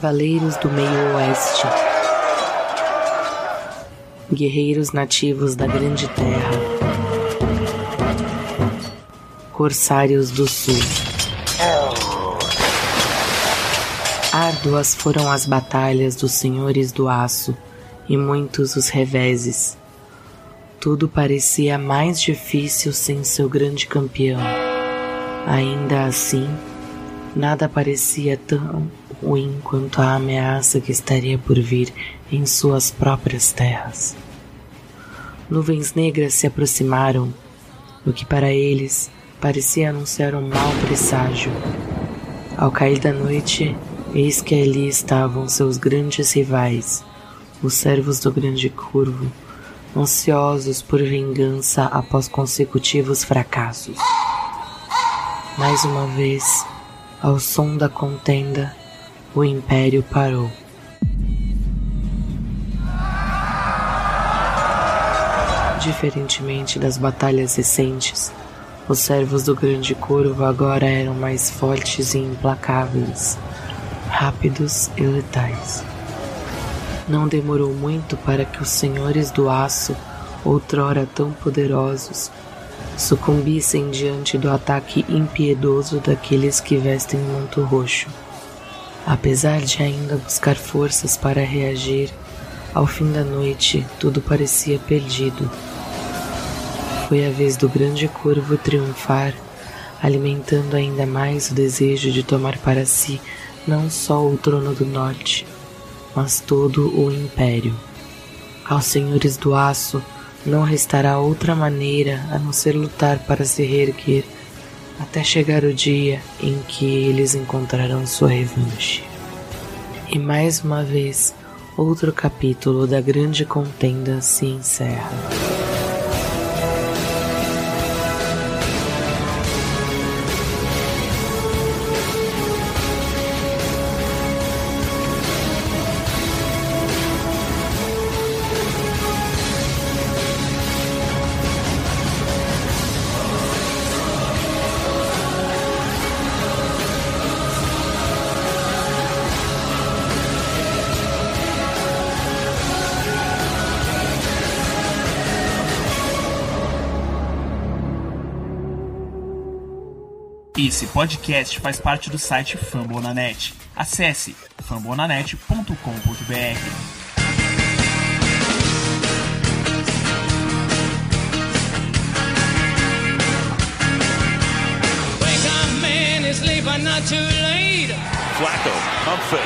Cavaleiros do Meio-Oeste. Guerreiros nativos da Grande Terra. Corsários do Sul. Árduas foram as batalhas dos senhores do aço e muitos os reveses. Tudo parecia mais difícil sem seu grande campeão. Ainda assim, nada parecia tão ruim quanto a ameaça que estaria por vir em suas próprias terras. Nuvens negras se aproximaram, o que para eles parecia anunciar um mau presságio. Ao cair da noite, eis que ali estavam seus grandes rivais, os servos do Grande Curvo, ansiosos por vingança após consecutivos fracassos. Mais uma vez, ao som da contenda, o Império parou. Diferentemente das batalhas recentes, os servos do Grande Corvo agora eram mais fortes e implacáveis, rápidos e letais. Não demorou muito para que os senhores do aço, outrora tão poderosos, sucumbissem diante do ataque impiedoso daqueles que vestem manto roxo. Apesar de ainda buscar forças para reagir, ao fim da noite tudo parecia perdido. Foi a vez do grande corvo triunfar, alimentando ainda mais o desejo de tomar para si não só o trono do norte, mas todo o império. Aos senhores do aço não restará outra maneira a não ser lutar para se reerguer até chegar o dia em que eles encontrarão sua revanche. E mais uma vez, outro capítulo da grande contenda se encerra. Esse podcast faz parte do site Fambonanet. Acesse fambonanet.com.br. Flacco, pump fake.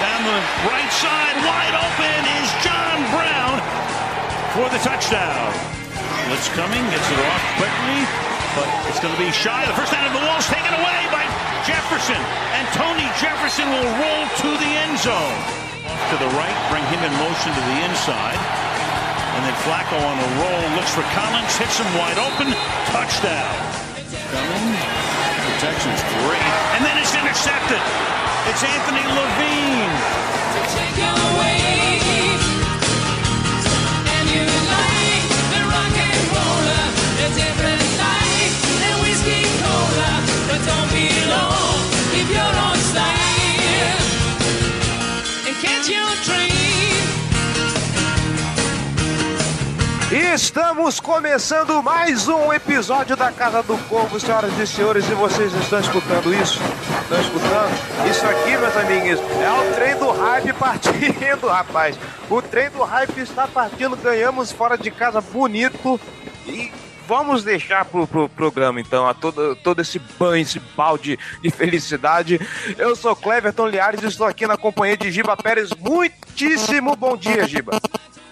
Down the right side, wide open is John Brown for the touchdown. Blitz coming, gets it off quickly, but it's going to be shy. The first down of the wall is taken away by Jefferson, and Tony Jefferson will roll to the end zone. Off to the right, bring him in motion to the inside. And then Flacco on a roll, looks for Collins, hits him wide open, touchdown. Coming, protection's great, and then it's intercepted. It's Anthony Levine. Estamos começando mais um episódio da Casa do Corvo, senhoras e senhores, e vocês estão escutando isso? Estão escutando? Isso aqui, meus amiguinhos, é o trem do hype partindo, rapaz. O trem do hype está partindo, ganhamos fora de casa bonito e vamos deixar pro, pro programa então, a todo, todo esse banho, esse balde de felicidade. Eu sou Cleverton Liares e estou aqui na companhia de Giba Pérez. Muitíssimo bom dia, Giba.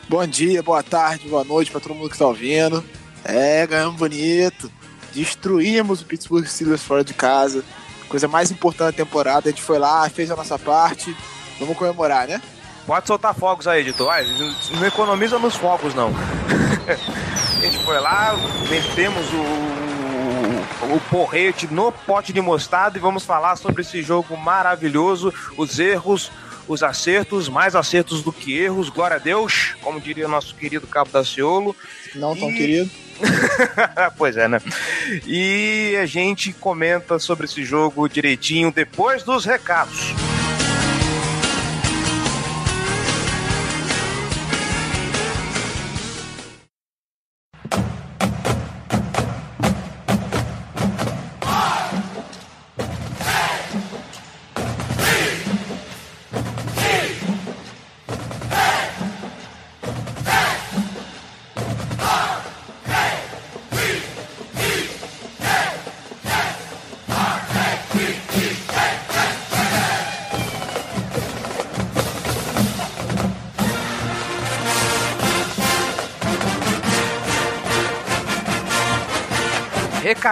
Bom dia, boa tarde, boa noite para todo mundo que está ouvindo. É, ganhamos bonito. Destruímos o Pittsburgh Steelers fora de casa. Coisa mais importante da temporada. A gente foi lá, fez a nossa parte. Vamos comemorar, né? Pode soltar fogos aí, editor. Vai, não economiza nos fogos, não. a gente foi lá, metemos o, o porrete no pote de mostarda e vamos falar sobre esse jogo maravilhoso, os erros, os acertos, mais acertos do que erros, glória a Deus, como diria nosso querido Cabo da Ciolo. Não tão E- querido. pois é, né? E a gente comenta sobre esse jogo direitinho depois dos recados.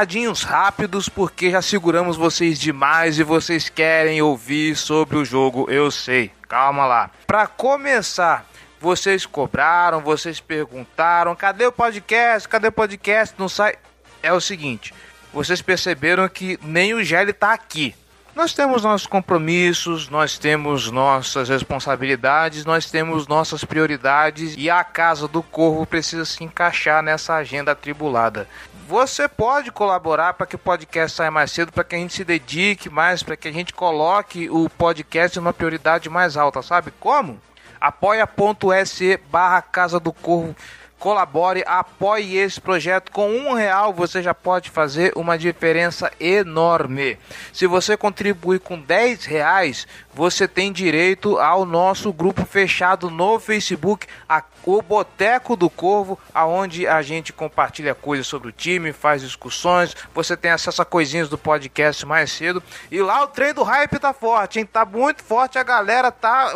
Recadinhos rápidos, porque já seguramos vocês demais e vocês querem ouvir sobre o jogo, eu sei. Calma lá. Para começar, vocês cobraram, vocês perguntaram, cadê o podcast? Cadê o podcast? Não sai. É o seguinte, vocês perceberam que nem o Gelli tá aqui. Nós temos nossos compromissos, nós temos nossas responsabilidades, nós temos nossas prioridades e a Casa do Corvo precisa se encaixar nessa agenda atribulada. Você pode colaborar para que o podcast saia mais cedo, para que a gente se dedique mais, para que a gente coloque o podcast numa prioridade mais alta, sabe como? apoia.se barra Casa do Corvo colabore, apoie esse projeto. Com um real você já pode fazer uma diferença enorme. Se você contribuir com 10 reais, você tem direito ao nosso grupo fechado no Facebook, a, o Boteco do Corvo, aonde a gente compartilha coisas sobre o time, faz discussões. Você tem acesso a coisinhas do podcast mais cedo. E lá o trem do hype tá forte, hein? Tá muito forte, a galera tá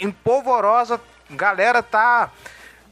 empolvorosa, galera tá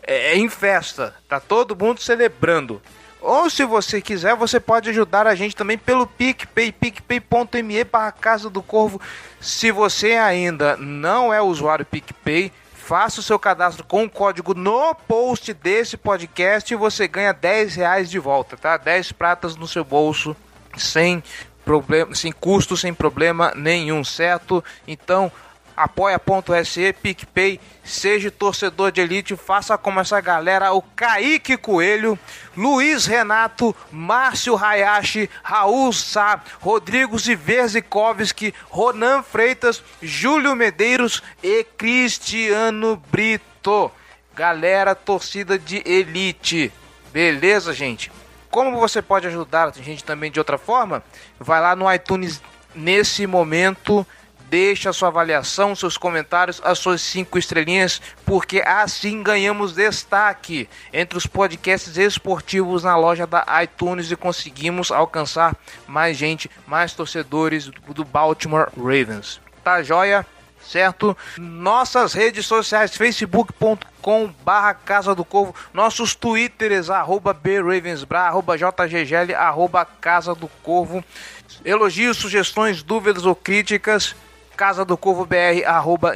é, é, em festa, tá todo mundo celebrando. Ou se você quiser, você pode ajudar a gente também pelo PicPay, picpay.me Casa do Corvo. Se você ainda não é usuário PicPay, faça o seu cadastro com o código no post desse podcast e você ganha 10 reais de volta, tá? 10 pratas no seu bolso, sem problema, sem custo, sem problema nenhum, certo? Então, apoia.se, PicPay, seja torcedor de elite, faça como essa galera, o Kaique Coelho, Luiz Renato, Márcio Hayashi, Raul Sá, Rodrigo Ziverzikovski, Ronan Freitas, Júlio Medeiros e Cristiano Brito. Galera, torcida de elite. Beleza, gente? Como você pode ajudar a gente também de outra forma? Vai lá no iTunes nesse momento Deixe a sua avaliação, seus comentários, as suas cinco estrelinhas, porque assim ganhamos destaque entre os podcasts esportivos na loja da iTunes e conseguimos alcançar mais gente, mais torcedores do Baltimore Ravens. Tá joia? certo? Nossas redes sociais, facebook.com barra Casa do Corvo, nossos twitters, arroba bravensbra, arroba jggl, arroba Casa do Corvo. Elogios, sugestões, dúvidas ou críticas, casa do corvo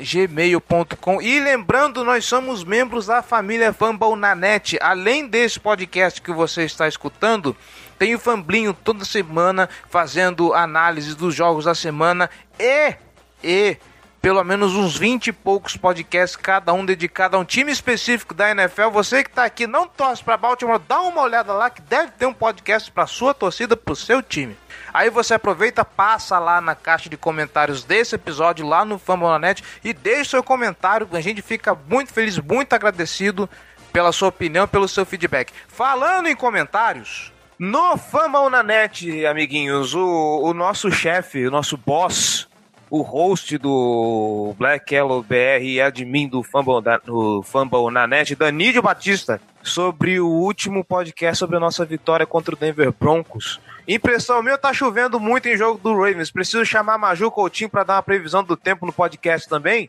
gmail.com e lembrando nós somos membros da família Fambal na net. Além desse podcast que você está escutando tem o Famblinho toda semana fazendo análise dos jogos da semana e e pelo menos uns 20 e poucos podcasts, cada um dedicado a um time específico da NFL. Você que está aqui não torce para Baltimore, dá uma olhada lá que deve ter um podcast para sua torcida, para o seu time. Aí você aproveita, passa lá na caixa de comentários desse episódio lá no Fambonanet e deixa seu comentário. A gente fica muito feliz, muito agradecido pela sua opinião, pelo seu feedback. Falando em comentários, no Fambonanet, amiguinhos, o, o nosso chefe, o nosso boss, o host do Black Yellow BR e admin do Fumble, da, do Fumble na net, Danídio Batista, sobre o último podcast sobre a nossa vitória contra o Denver Broncos. Impressão minha, tá chovendo muito em jogo do Ravens. Preciso chamar Maju Coutinho para dar uma previsão do tempo no podcast também?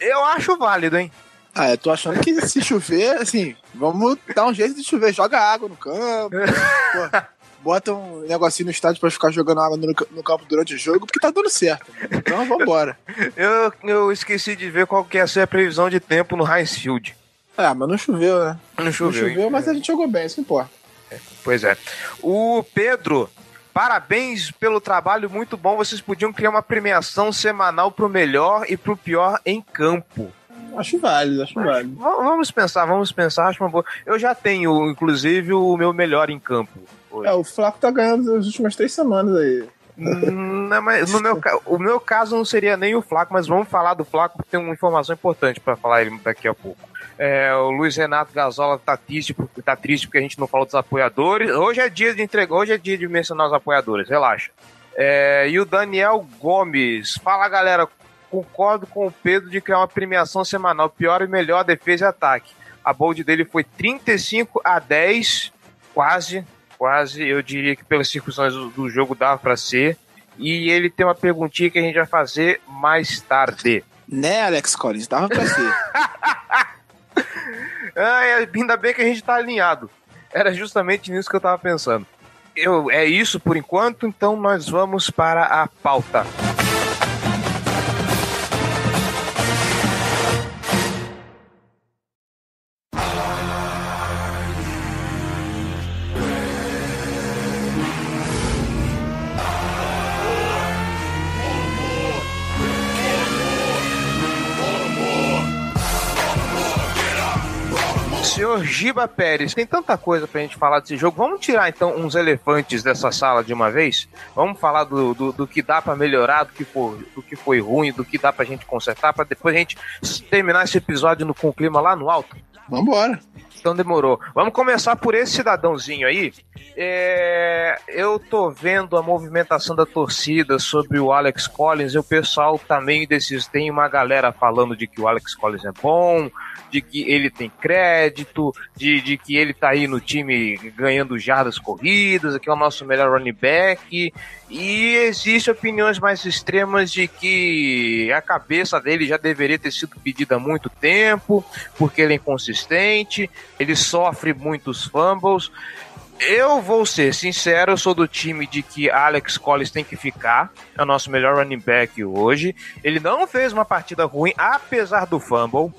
Eu acho válido, hein? Ah, eu tô achando que se chover, assim, vamos dar um jeito de chover. Joga água no campo. bota um negocinho no estádio pra ficar jogando água no, no, campo durante o jogo, porque tá dando certo. Então vambora. eu, eu esqueci de ver qual que ia ser a previsão de tempo no Heinz Field. Ah, mas não choveu, né? Não choveu. Não choveu, mas a gente jogou bem, isso importa. É, pois é. O Pedro, parabéns pelo trabalho muito bom. Vocês podiam criar uma premiação semanal pro melhor e pro pior em campo. Acho válido, acho válido. Vamos pensar, vamos pensar, acho uma boa. Eu já tenho, inclusive, o meu melhor em campo. É, o Flaco tá ganhando nas últimas três semanas aí. Hum, não, mas no meu, o meu caso não seria nem o Flaco, mas vamos falar do Flaco porque tem uma informação importante para falar ele daqui a pouco. É, o Luiz Renato Gazola tá triste, tá triste porque a gente não falou dos apoiadores. Hoje é dia de entregar, hoje é dia de mencionar os apoiadores, relaxa. É, e o Daniel Gomes, fala galera, concordo com o Pedro de criar uma premiação semanal, pior e melhor defesa e ataque. A bold dele foi 35 a 10, quase, quase, eu diria que pelas circunstâncias do, do jogo dava para ser. E ele tem uma perguntinha que a gente vai fazer mais tarde. Né, Alex Collins? Dava pra ser. ah, ainda bem que a gente tá alinhado. Era justamente nisso que eu tava pensando. eu, é isso por enquanto, então nós vamos para a pauta. Giba Pérez, tem tanta coisa pra gente falar desse jogo. Vamos tirar então uns elefantes dessa sala de uma vez? Vamos falar do, do, do que dá para melhorar, do que, for, do que foi ruim, do que dá pra gente consertar, para depois a gente terminar esse episódio no, com o clima lá no alto? Vambora. Então demorou. Vamos começar por esse cidadãozinho aí. É, eu tô vendo a movimentação da torcida sobre o Alex Collins e o pessoal também desses. Tem uma galera falando de que o Alex Collins é bom, de que ele tem crédito, de, de que ele tá aí no time ganhando jardas corridas, que é o nosso melhor running back. E existe opiniões mais extremas de que a cabeça dele já deveria ter sido pedida há muito tempo, porque ele é inconsistente, ele sofre muitos fumbles. Eu vou ser sincero, eu sou do time de que Alex Collins tem que ficar, é o nosso melhor running back hoje. Ele não fez uma partida ruim, apesar do fumble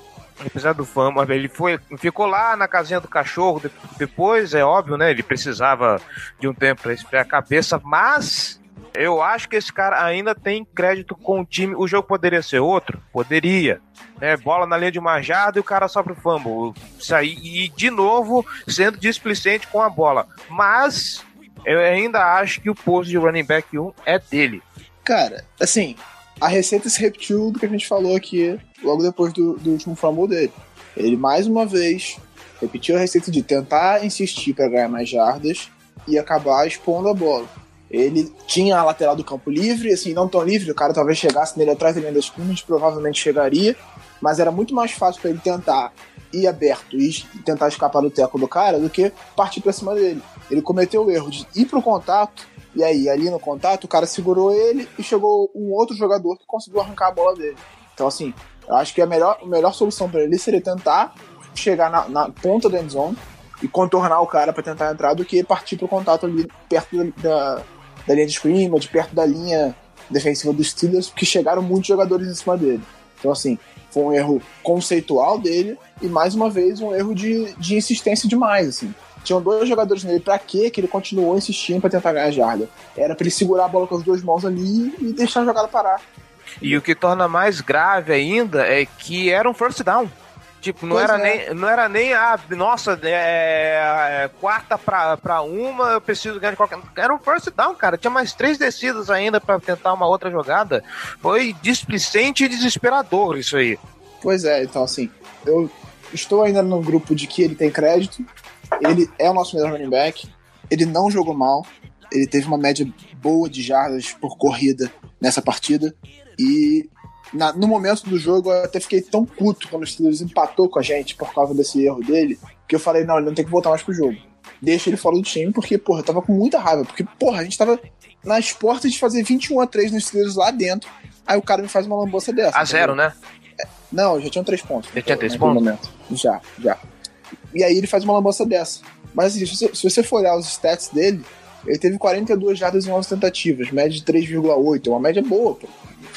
apesar do fama, ele foi, ficou lá na casinha do cachorro. Depois, é óbvio, né? Ele precisava de um tempo para esfriar a cabeça, mas eu acho que esse cara ainda tem crédito com o time. O jogo poderia ser outro? Poderia. É, bola na linha de uma jarda e o cara sofre o fumble. Sair, e de novo sendo displicente com a bola. Mas eu ainda acho que o posto de running back 1 é dele. Cara, assim, a receita se repetiu do que a gente falou aqui logo depois do, do último fumble dele. Ele mais uma vez repetiu a receita de tentar insistir para ganhar mais jardas e acabar expondo a bola. Ele tinha a lateral do campo livre, assim, não tão livre, o cara talvez chegasse nele atrás da linha das scrimmage, provavelmente chegaria, mas era muito mais fácil para ele tentar ir aberto e tentar escapar do teco do cara do que partir para cima dele. Ele cometeu o erro de ir pro contato e aí, ali no contato, o cara segurou ele e chegou um outro jogador que conseguiu arrancar a bola dele. Então, assim, eu acho que a melhor, a melhor solução para ele seria tentar chegar na, na ponta da endzone e contornar o cara para tentar entrar do que partir pro contato ali perto da, da linha de scrimmage, perto da linha defensiva dos Steelers, porque chegaram muitos jogadores em cima dele. Então, assim, foi um erro conceitual dele e, mais uma vez, um erro de, de insistência demais, assim. Tinham dois jogadores nele, pra quê que ele continuou insistindo para tentar ganhar a jarda? Era para ele segurar a bola com as duas mãos ali e deixar a jogada parar. E o que torna mais grave ainda é que era um first down. Tipo, não era, é. nem, não era nem a. Nossa, é, é, quarta pra, pra uma, eu preciso ganhar de qualquer. Era um first down, cara. Tinha mais três descidas ainda para tentar uma outra jogada. Foi displicente e desesperador isso aí. Pois é, então assim, eu estou ainda no grupo de que ele tem crédito, ele é o nosso melhor running back. Ele não jogou mal. Ele teve uma média boa de jardas por corrida nessa partida. E na, no momento do jogo eu até fiquei tão puto quando o Steelers empatou com a gente por causa desse erro dele, que eu falei, não, ele não tem que voltar mais pro jogo. Deixa ele fora do time, porque, porra, eu tava com muita raiva. Porque, porra, a gente tava nas portas de fazer 21 a 3 nos Steelers lá dentro. Aí o cara me faz uma lamboça dessa. A zero, né? É, não, já tinha três pontos. Já tinha três pontos? Momento. Já, já. E aí ele faz uma lambança dessa. Mas assim, se você, for olhar os stats dele, ele teve 42 jardas em 11 tentativas, média de 3,8, uma média boa pro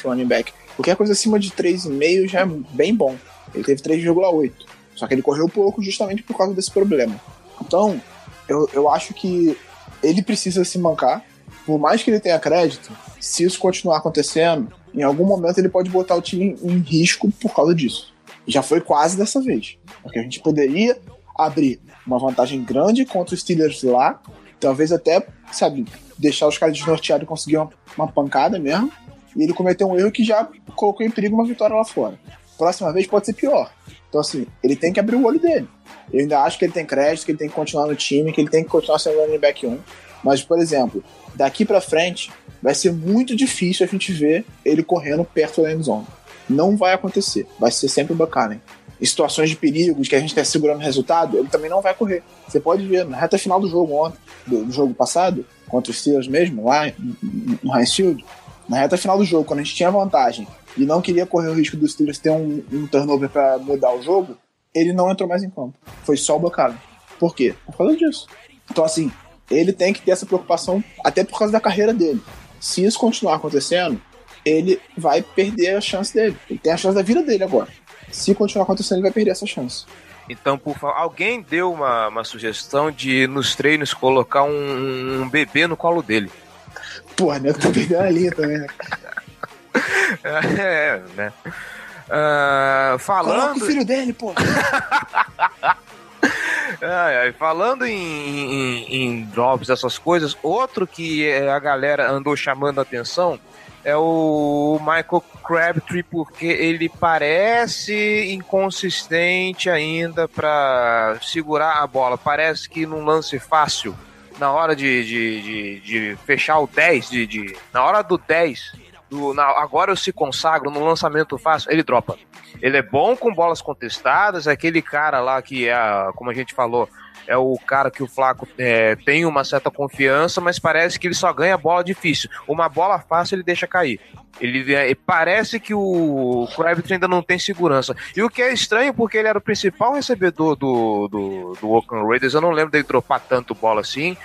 running back. Qualquer coisa acima de 3,5 já é bem bom. Ele teve 3,8. Só que ele correu pouco justamente por causa desse problema. Então, eu, eu acho que ele precisa se mancar. Por mais que ele tenha crédito, se isso continuar acontecendo, em algum momento ele pode botar o time em risco por causa disso. Já foi quase dessa vez. Porque a gente poderia abrir uma vantagem grande contra os Steelers lá, talvez até, sabe, deixar os caras desnorteados e conseguir uma, uma pancada mesmo. E ele cometeu um erro que já colocou em perigo uma vitória lá fora. Próxima vez pode ser pior. Então, assim, ele tem que abrir o olho dele. Eu ainda acho que ele tem crédito, que ele tem que continuar no time, que ele tem que continuar sendo running back 1. Mas, por exemplo, daqui para frente, vai ser muito difícil a gente ver ele correndo perto da end zone. Não vai acontecer. Vai ser sempre o Buchanan situações de perigo, de que a gente está segurando o resultado, ele também não vai correr. Você pode ver, na reta final do jogo ontem, do, do jogo passado, contra os Steelers mesmo, lá no Heinz Field, na reta final do jogo, quando a gente tinha vantagem e não queria correr o risco dos Steelers ter um, um turnover para mudar o jogo, ele não entrou mais em campo. Foi só o Bacalhau. Por quê? Por causa disso. Então, assim, ele tem que ter essa preocupação até por causa da carreira dele. Se isso continuar acontecendo, ele vai perder a chance dele. Ele tem a chance da vida dele agora. Se continuar acontecendo, ele vai perder essa chance. Então, por favor, alguém deu uma, uma sugestão de nos treinos colocar um, um bebê no colo dele. Porra, né? Eu tô perdendo a linha também, né? é, né? Uh, falando. Coloca o filho dele, pô. falando em, em, em, drops, essas coisas, outro que a galera andou chamando a atenção é o Michael Crabtree, porque ele parece inconsistente ainda para segurar a bola. Parece que num lance fácil, na hora de, de, de, de fechar o 10, de, de, na hora do 10, do, na, agora eu se consagro no lançamento fácil, ele dropa. Ele é bom com bolas contestadas, é aquele cara lá que é, como a gente falou, é o cara que o Flaco é, tem uma certa confiança, mas parece que ele só ganha bola difícil. Uma bola fácil ele deixa cair. Ele é, parece que o Crabtree ainda não tem segurança. E o que é estranho, porque ele era o principal recebedor do, do, do Oakland Raiders. Eu não lembro dele dropar tanto bola assim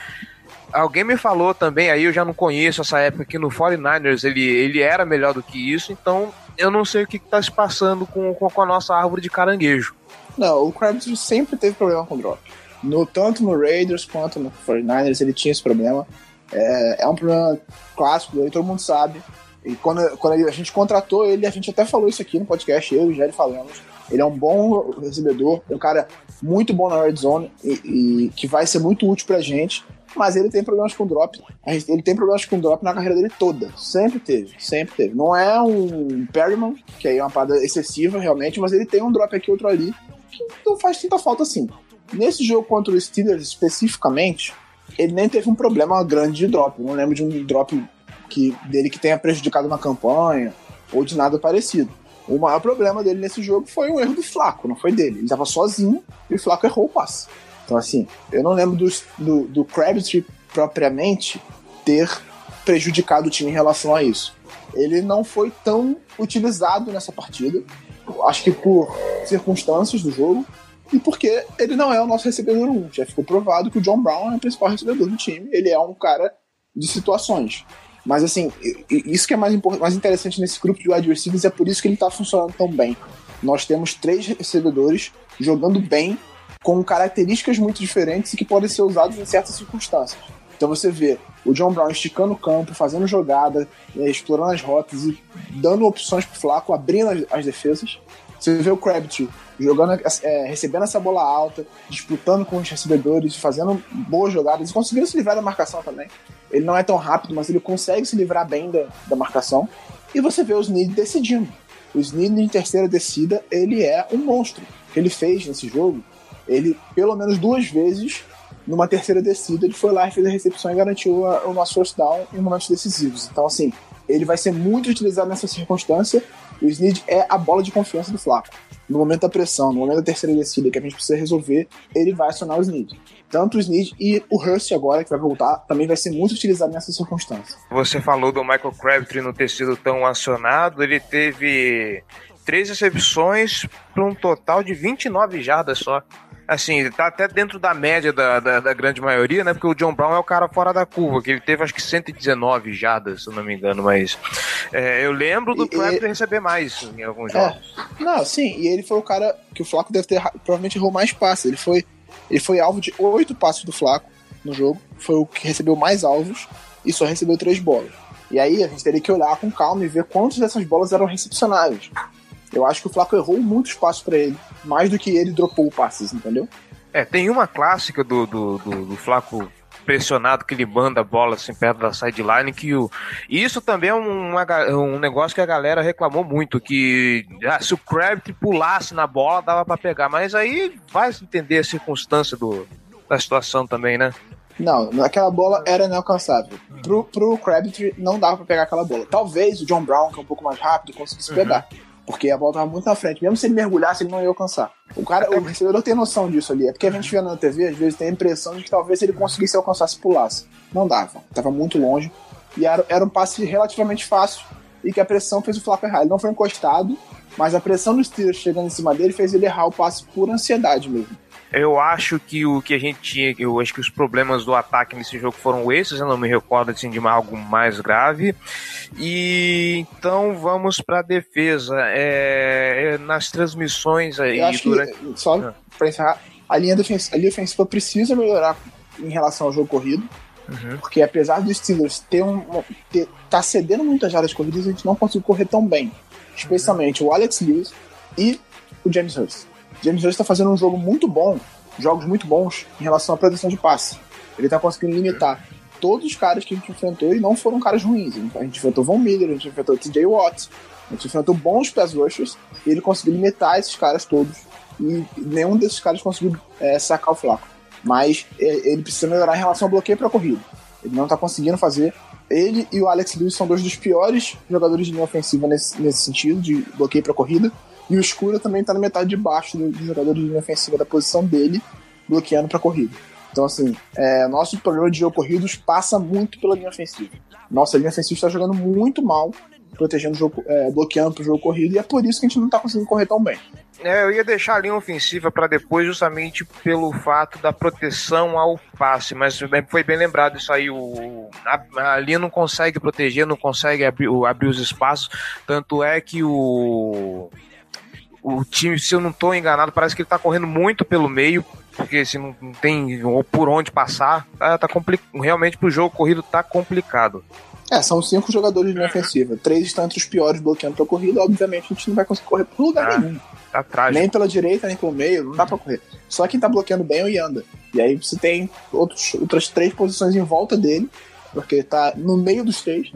alguém me falou também, aí eu já não conheço essa época que no 49ers ele, ele era melhor do que isso, então eu não sei o que, está se passando com, com, a nossa árvore de caranguejo. Não, o Crabtree sempre teve problema com drop. No, tanto no Raiders quanto no 49ers ele tinha esse problema. É, é um problema clássico dele, todo mundo sabe. E quando, quando a gente contratou ele, a gente até falou isso aqui no podcast, eu e o Jerry falamos. Ele é um bom recebedor, é um cara muito bom na red zone e, e que vai ser muito útil pra gente mas ele tem problemas com drop. Ele tem problemas com drop na carreira dele toda. Sempre teve, sempre teve. Não é um Perryman, que aí é uma parada excessiva realmente, mas ele tem um drop aqui, outro ali, que não faz tanta falta assim. Nesse jogo contra o Steelers especificamente, ele nem teve um problema grande de drop. Não lembro de um drop que, dele que tenha prejudicado uma campanha ou de nada parecido. O maior problema dele nesse jogo foi o erro do Flaco, não foi dele. Ele estava sozinho e o Flaco errou o passe. Então, assim, eu não lembro do, do, do Crabtree propriamente ter prejudicado o time em relação a isso. Ele não foi tão utilizado nessa partida, acho que por circunstâncias do jogo e porque ele não é o nosso recebedor 1. Já ficou provado que o John Brown é o principal recebedor do time, ele é um cara de situações. Mas assim, isso que é mais, mais interessante nesse grupo de wide receivers é por isso que ele está funcionando tão bem. Nós temos três recebedores jogando bem com características muito diferentes e que podem ser usados em certas circunstâncias. Então você vê o John Brown esticando o campo, fazendo jogada, é, explorando as rotas e dando opções pro Flaco, abrindo as, as defesas. Você vê o Crabtree jogando, é, recebendo essa bola alta, disputando com os recebedores, fazendo boas jogadas e conseguindo se livrar da marcação também. Ele não é tão rápido, mas ele consegue se livrar bem da, da marcação. E você vê o Snead decidindo. O Snead em terceira descida, ele é um monstro. O que ele fez nesse jogo ele, pelo menos duas vezes, numa terceira descida, ele foi lá e fez a recepção e garantiu a, o nosso first down em momentos decisivos. Então, assim, ele vai ser muito utilizado nessa circunstância. O Snead é a bola de confiança do Flaco. No momento da pressão, no momento da terceira descida que a gente precisa resolver, ele vai acionar o Snead. Tanto o Snead e o Hurst agora, que vai voltar, também vai ser muito utilizado nessa circunstância. Você falou do Michael Crabtree não ter sido tão acionado, ele teve três recepções para um total de 29 jardas só assim, tá até dentro da média da, da, da, grande maioria, né? Porque o John Brown é o cara fora da curva, que ele teve acho que 119 jadas, se não me engano, mas é, eu lembro do Crabtree receber mais em alguns é. jogos. Não, sim, e ele foi o cara que o Flaco deve ter provavelmente errou mais passes. Ele foi, ele foi alvo de oito passes do Flaco no jogo, foi o que recebeu mais alvos e só recebeu três bolas. E aí a gente teria que olhar com calma e ver quantas dessas bolas eram recepcionáveis. Eu acho que o Flaco errou muitos passos para ele, mais do que ele dropou passes, entendeu? É, tem uma clássica do, do, do, do Flaco pressionado que ele manda a bola assim perto da sideline que o isso também é um, um negócio que a galera reclamou muito que ah, se o Crabtree pulasse na bola dava para pegar mas aí vai entender a circunstância do, da situação também né não, aquela bola era inalcançável. Pro, pro Crabtree não dava para pegar aquela bola. Talvez o John Brown, que é um pouco mais rápido, conseguisse uhum. pegar. Porque a bola tava muito na frente. Mesmo se ele mergulhasse, ele não ia alcançar. O cara, o recebedor tem noção disso ali. É porque a gente vê na TV, às vezes tem a impressão de que talvez ele conseguisse alcançar se pulasse. Não dava. Tava muito longe. E era, era um passe relativamente fácil. E que a pressão fez o Flaco errar. Ele não foi encostado, mas a pressão dos Steelers chegando em cima dele fez ele errar o passe por ansiedade mesmo. Eu acho que o que a gente tinha, eu acho que os problemas do ataque nesse jogo foram esses, eu não me recordo assim, de algo mais grave. E então vamos para a defesa. É, é, nas transmissões aí eu acho durante. Que, só ah. para encerrar, a linha, defensiva, a linha ofensiva precisa melhorar em relação ao jogo corrido. Uhum. Porque apesar dos Steelers ter um, ter, tá cedendo muitas áreas corridas, a gente não conseguiu correr tão bem. Especialmente uhum. o Alex Lewis e o James Hurst. James Hurst está fazendo um jogo muito bom, jogos muito bons em relação à proteção de passe. Ele está conseguindo limitar todos os caras que a gente enfrentou e não foram caras ruins. A gente enfrentou Von Miller, a gente enfrentou TJ Watt, a gente enfrentou bons pass rushers e ele conseguiu limitar esses caras todos. E nenhum desses caras conseguiu é, sacar o Flaco. Mas é, ele precisa melhorar em relação ao bloqueio para corrida. Ele não está conseguindo fazer. Ele e o Alex Lewis são dois dos piores jogadores de linha ofensiva nesse, nesse sentido, de bloqueio para corrida. E o Escura também tá na metade de baixo do, do jogador de linha ofensiva da posição dele, bloqueando para corrida. Então, assim, é, nosso problema de jogo corridos passa muito pela linha ofensiva. Nossa linha ofensiva está jogando muito mal, protegendo o jogo, é, bloqueando pro jogo corrido, e é por isso que a gente não tá conseguindo correr tão bem. É, eu ia deixar a linha ofensiva para depois, justamente pelo fato da proteção ao passe, mas foi bem lembrado isso aí. O, a, a linha não consegue proteger, não consegue abrir, abrir os espaços, tanto é que o o time, se eu não estou enganado, parece que ele está correndo muito pelo meio, porque se não, não tem ou por onde passar, tá, tá realmente pro jogo corrido tá complicado. É, são cinco jogadores de linha ofensiva. Três estão entre os piores bloqueando pra corrida. Obviamente, a gente não vai conseguir correr por lugar ah, nenhum. Tá trágico. Nem pela direita, nem pelo meio, não dá pra correr. Só quem tá bloqueando bem é o Yanda. E aí você tem outros, outras três posições em volta dele, porque tá no meio dos três,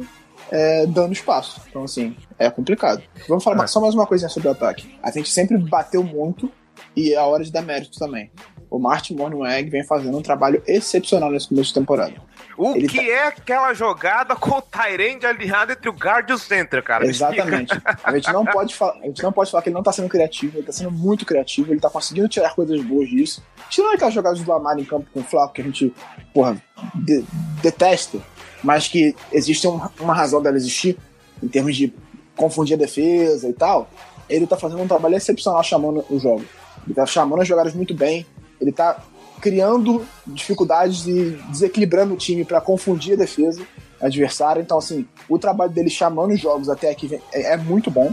é, dando espaço. Então, assim, é complicado. Vamos falar é. só mais uma coisinha sobre o ataque. A gente sempre bateu muito e é a hora de dar mérito também. O Martin Mornweg vem fazendo um trabalho excepcional nesse começo de temporada. O Ele que tá... é aquela jogada com o Tyrande alinhado entre o guard e o center, cara? Exatamente. A gente, não pode falar, a gente não pode falar que ele não tá sendo criativo, ele tá sendo muito criativo, ele tá conseguindo tirar coisas boas disso. Tirando aquelas jogadas do Lamar em campo com o Flaco que a gente, porra, de, detesta mas que existe um, uma razão dela existir, em termos de confundir a defesa e tal, ele tá fazendo um trabalho excepcional chamando o jogo. Ele tá chamando as jogadas muito bem, ele tá criando dificuldades e desequilibrando o time para confundir a defesa adversária. Então, assim, o trabalho dele chamando os jogos até aqui é, é, muito bom.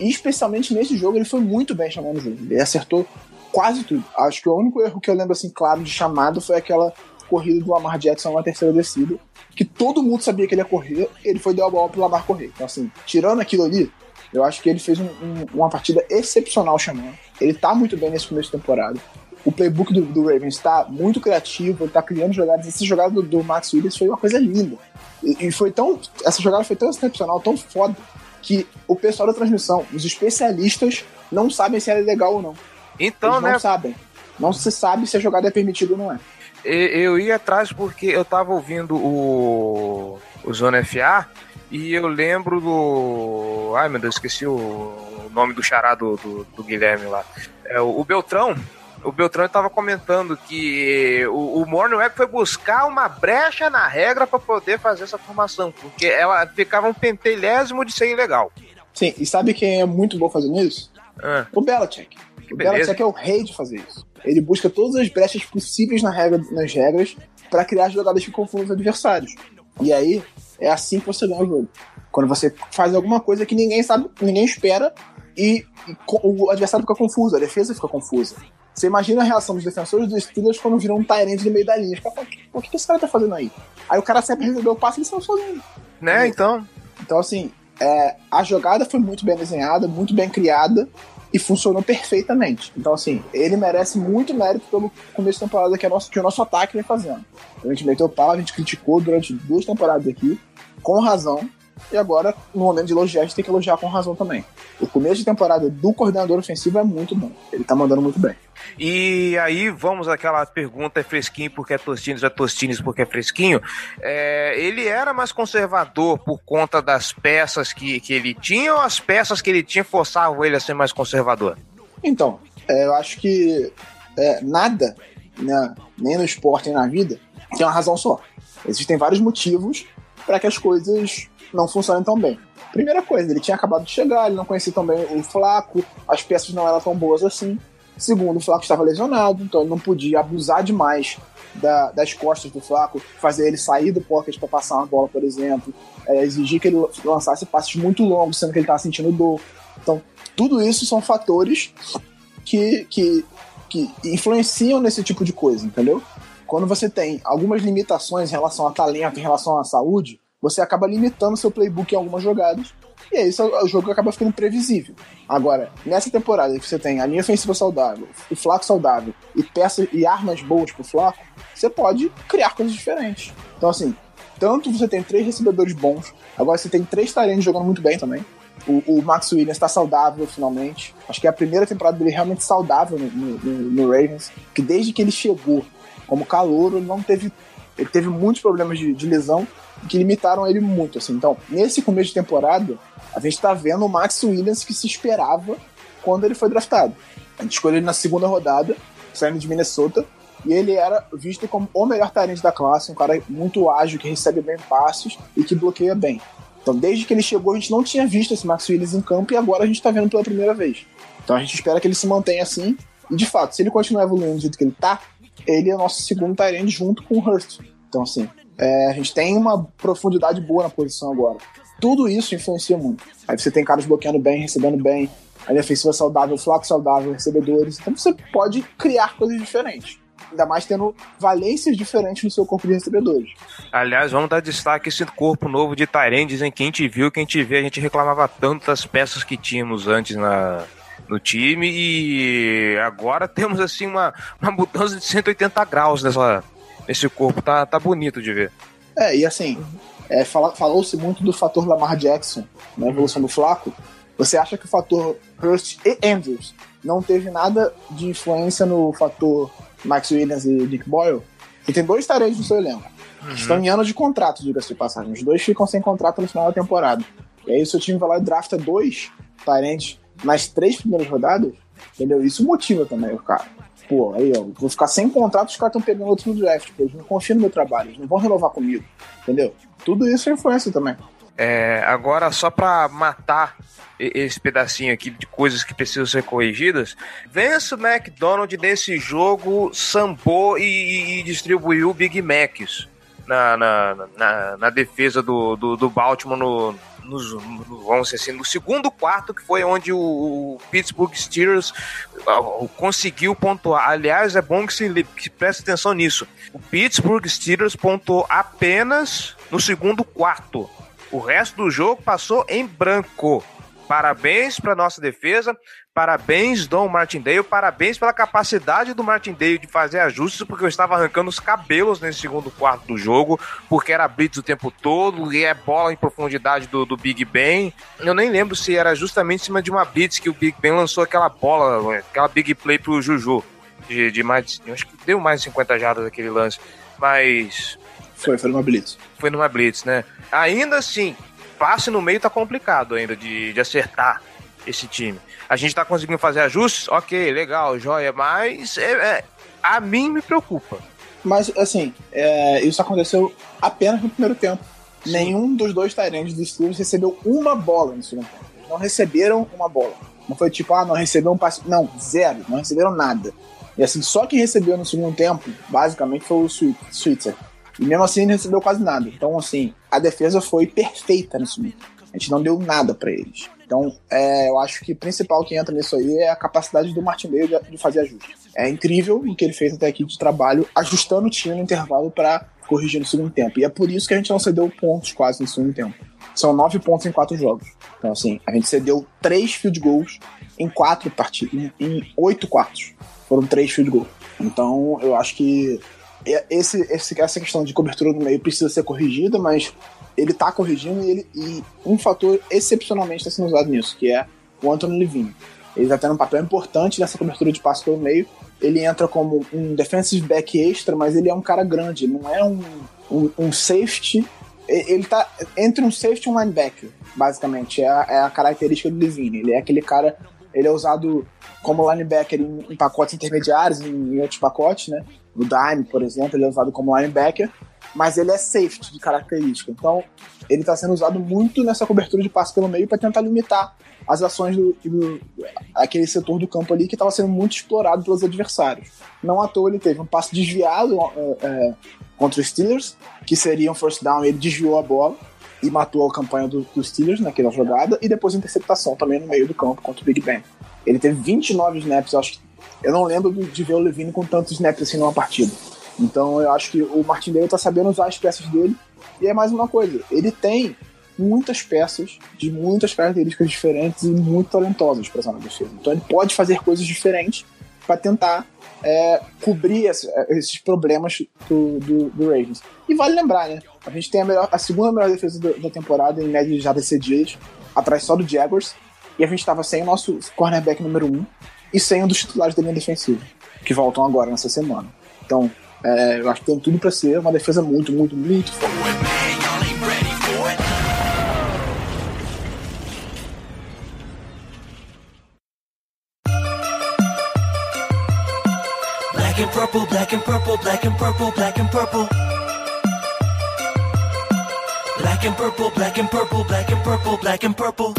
E especialmente nesse jogo, ele foi muito bem chamando o jogo. Ele acertou quase tudo. Acho que o único erro que eu lembro, assim, claro, de chamado foi aquela corrida do Lamar Jackson na terceira descida, que todo mundo sabia que ele ia correr, ele foi dar a bola pro Lamar correr. Então, assim, tirando aquilo ali, eu acho que ele fez um, um, uma partida excepcional chamando. Ele tá muito bem nesse começo de temporada. O playbook do, do Ravens está muito criativo, ele tá criando jogadas. Essa jogada do, do Max Williams foi uma coisa linda. E, e, foi tão. Essa jogada foi tão excepcional, tão foda, que o pessoal da transmissão, os especialistas, não sabem se ela é legal ou não. Então, Eles né? Não sabem. Não se sabe se a jogada é permitida ou não é eu ia atrás porque eu tava ouvindo o, o Zona FA e eu lembro do. Ai meu Deus, esqueci o nome do chará do, do, do Guilherme lá. É, o, o Beltrão. O Beltrão estava comentando que o, o Morning Web foi buscar uma brecha na regra para poder fazer essa formação, porque ela ficava um pentelésimo de ser ilegal. Sim, e sabe quem é muito bom fazendo isso? Ah. O Belichick. O Belichick é o rei de fazer isso. Ele busca todas as brechas possíveis na regra, nas regras para criar jogadas que confundam os adversários. E aí é assim que você ganha o jogo. Quando você faz alguma coisa que ninguém sabe, ninguém espera e, e o adversário fica confuso, a defesa fica confusa. Você imagina a reação dos defensores dos Steelers quando viram um Tyrant no meio da linha. Fala, o que esse cara tá fazendo aí? Aí o cara sempre recebeu o passe e ele saiu sozinho. Né, então? Então, assim, é, a jogada foi muito bem desenhada, muito bem criada e funcionou perfeitamente. Então, assim, ele merece muito mérito pelo começo de temporada que, é nosso, que o nosso ataque vem fazendo. A gente meteu pau, a gente criticou durante duas temporadas aqui, com razão, e agora, no momento de elogiar, a gente tem que elogiar com razão também. O começo de temporada do coordenador ofensivo é muito bom. Ele tá mandando muito bem. E aí, vamos àquela pergunta: é fresquinho porque é Tostines, é Tostines porque é fresquinho? É, ele era mais conservador por conta das peças que, que ele tinha ou as peças que ele tinha forçavam ele a ser mais conservador? Então, é, eu acho que é, nada, né, nem no esporte nem na vida, tem uma razão só. Existem vários motivos para que as coisas não funcionem tão bem. Primeira coisa, ele tinha acabado de chegar, ele não conhecia tão bem o Flaco, as peças não eram tão boas assim. Segundo, o Flaco estava lesionado, então ele não podia abusar demais da, das costas do Flaco, fazer ele sair do pocket para passar uma bola, por exemplo, é, exigir que ele lançasse passes muito longos, sendo que ele estava sentindo dor. Então, tudo isso são fatores que, que, que influenciam nesse tipo de coisa, entendeu? Quando você tem algumas limitações em relação a talento, em relação à saúde, você acaba limitando seu playbook em algumas jogadas. E aí o jogo acaba ficando previsível. Agora, nessa temporada que você tem a linha ofensiva saudável, o Flaco saudável e peças e armas boas pro Flaco, você pode criar coisas diferentes. Então, assim, tanto você tem três recebedores bons, agora você tem três talentos jogando muito bem também. O, o Max Williams está saudável finalmente. Acho que é a primeira temporada dele realmente saudável no, no, no Ravens. Que desde que ele chegou como calouro, ele não teve. Ele teve muitos problemas de, de lesão que limitaram ele muito. Assim. Então, nesse começo de temporada, a gente está vendo o Max Williams que se esperava quando ele foi draftado. A gente escolheu ele na segunda rodada, saindo de Minnesota, e ele era visto como o melhor talento da classe, um cara muito ágil, que recebe bem passos e que bloqueia bem. Então, desde que ele chegou, a gente não tinha visto esse Max Williams em campo e agora a gente está vendo pela primeira vez. Então, a gente espera que ele se mantenha assim. E, de fato, se ele continuar evoluindo do jeito que ele está, ele é nosso segundo Tyrande junto com o Hurst. Então, assim, é, a gente tem uma profundidade boa na posição agora. Tudo isso influencia muito. Aí você tem caras bloqueando bem, recebendo bem, a defensiva saudável, flaco saudável, recebedores. Então você pode criar coisas diferentes. Ainda mais tendo valências diferentes no seu corpo de recebedores. Aliás, vamos dar destaque esse corpo novo de Tyrands em que a gente viu, que a gente vê, a gente reclamava tanto das peças que tínhamos antes na, no time e agora temos assim uma, uma mudança de 180 graus nessa, nesse corpo. Tá, tá bonito de ver. É, e assim, é, falou-se muito do fator Lamar Jackson na evolução do Flaco. Você acha que o fator Hurst e Andrews não teve nada de influência no fator Max Williams e Nick Boyle? E tem dois tarejas no seu elenco. Uhum. Estão em ano de contrato, diga-se de passagem. Os dois ficam sem contrato no final da temporada. E aí o seu time vai lá e drafta dois tarentes nas três primeiras rodadas, entendeu? Isso motiva também o cara. Pô, aí, ó, vou ficar sem contrato, os caras estão pegando outro no draft, eles não confiam no meu trabalho, eles não vão renovar comigo, entendeu? Tudo isso é influência também. É, agora, só para matar esse pedacinho aqui de coisas que precisam ser corrigidas, Vence McDonald nesse jogo sambou e, e distribuiu Big Macs na, na, na, na defesa do, do, do Baltimore no, nos, vamos assim, no segundo quarto, que foi onde o, Pittsburgh Steelers uh, conseguiu pontuar. Aliás, é bom que se que preste atenção nisso. O Pittsburgh Steelers pontuou apenas no segundo quarto. O resto do jogo passou em branco. Parabéns para nossa defesa, parabéns Dom Martindale, parabéns pela capacidade do Martindale de fazer ajustes, porque eu estava arrancando os cabelos nesse segundo quarto do jogo, porque era blitz o tempo todo, e é bola em profundidade do, do Big Ben. Eu nem lembro se era justamente em cima de uma blitz que o Big Ben lançou aquela bola, aquela big play pro Juju, de, de mais, acho que deu mais de 50 jardas aquele lance, mas... Foi, foi numa blitz. Foi numa blitz, né? Ainda assim, passe no meio tá complicado ainda de, de acertar esse time. A gente tá conseguindo fazer ajustes, ok, legal, joia, mas é, é, a mim me preocupa. Mas, assim, é, isso aconteceu apenas no primeiro tempo. Sim. Nenhum dos dois Tyrants dos Steelers recebeu uma bola no segundo tempo. Eles não receberam uma bola. Não foi tipo, ah, não recebeu um passe. Não, zero. Não receberam nada. E assim, só quem recebeu no segundo tempo, basicamente, foi o Switzer. E mesmo assim ele recebeu quase nada. Então, assim, a defesa foi perfeita nesse momento. A gente não deu nada para eles. Então, é, eu acho que o principal que entra nisso aí é a capacidade do Martinelli de, de fazer ajustes. É incrível o que ele fez até aqui de trabalho, ajustando o time no intervalo para corrigir no segundo tempo. E é por isso que a gente não cedeu pontos quase no segundo tempo. São nove pontos em quatro jogos. Então, assim, a gente cedeu três field goals em quatro partidas, em, em oito quartos. Foram três field goals. Então, eu acho que esse, esse, essa questão de cobertura no meio precisa ser corrigida, mas ele tá corrigindo e, ele, e um fator excepcionalmente está sendo usado nisso, que é o Anthony Levine. Ele está tendo um papel importante nessa cobertura de passe pelo meio. Ele entra como um defensive back extra, mas ele é um cara grande, não é um, um, um safety. Ele tá entre um safety e um linebacker, basicamente. É a, é a característica do Levine. Ele é aquele cara Ele é usado como linebacker em, pacotes intermediários, em, outros pacotes, né? No dime, por exemplo, ele é usado como linebacker, mas ele é safety de característica. Então, ele está sendo usado muito nessa cobertura de passe pelo meio para tentar limitar as ações do, do aquele setor do campo ali que estava sendo muito explorado pelos adversários. Não à toa ele teve um passe desviado é, é, contra os Steelers, que seria um first down, ele desviou a bola e matou a campanha dos do Steelers naquela jogada, e depois interceptação também no meio do campo contra o Big Ben. Ele teve 29 snaps, acho eu não lembro de ver o Levine com tantos snaps assim numa partida. Então eu acho que o Martindale está sabendo usar as peças dele. E é mais uma coisa, ele tem muitas peças de muitas características diferentes e muito talentosas para essa defesa. Então ele pode fazer coisas diferentes para tentar é, cobrir esse, esses problemas do, do, do, Ravens. E vale lembrar, né? A gente tem a, melhor, a segunda melhor defesa da, da temporada em média de já cedidas, atrás só do Jaguars, e a gente estava sem o nosso cornerback número um e sem um dos titulares da linha defensiva, que voltam agora nessa semana. Então, é, eu acho que tem tudo para ser uma defesa muito, muito, muito forte. Black and purple, black and purple, black and purple, black and purple. Black and purple, black and purple, black and purple, black and purple.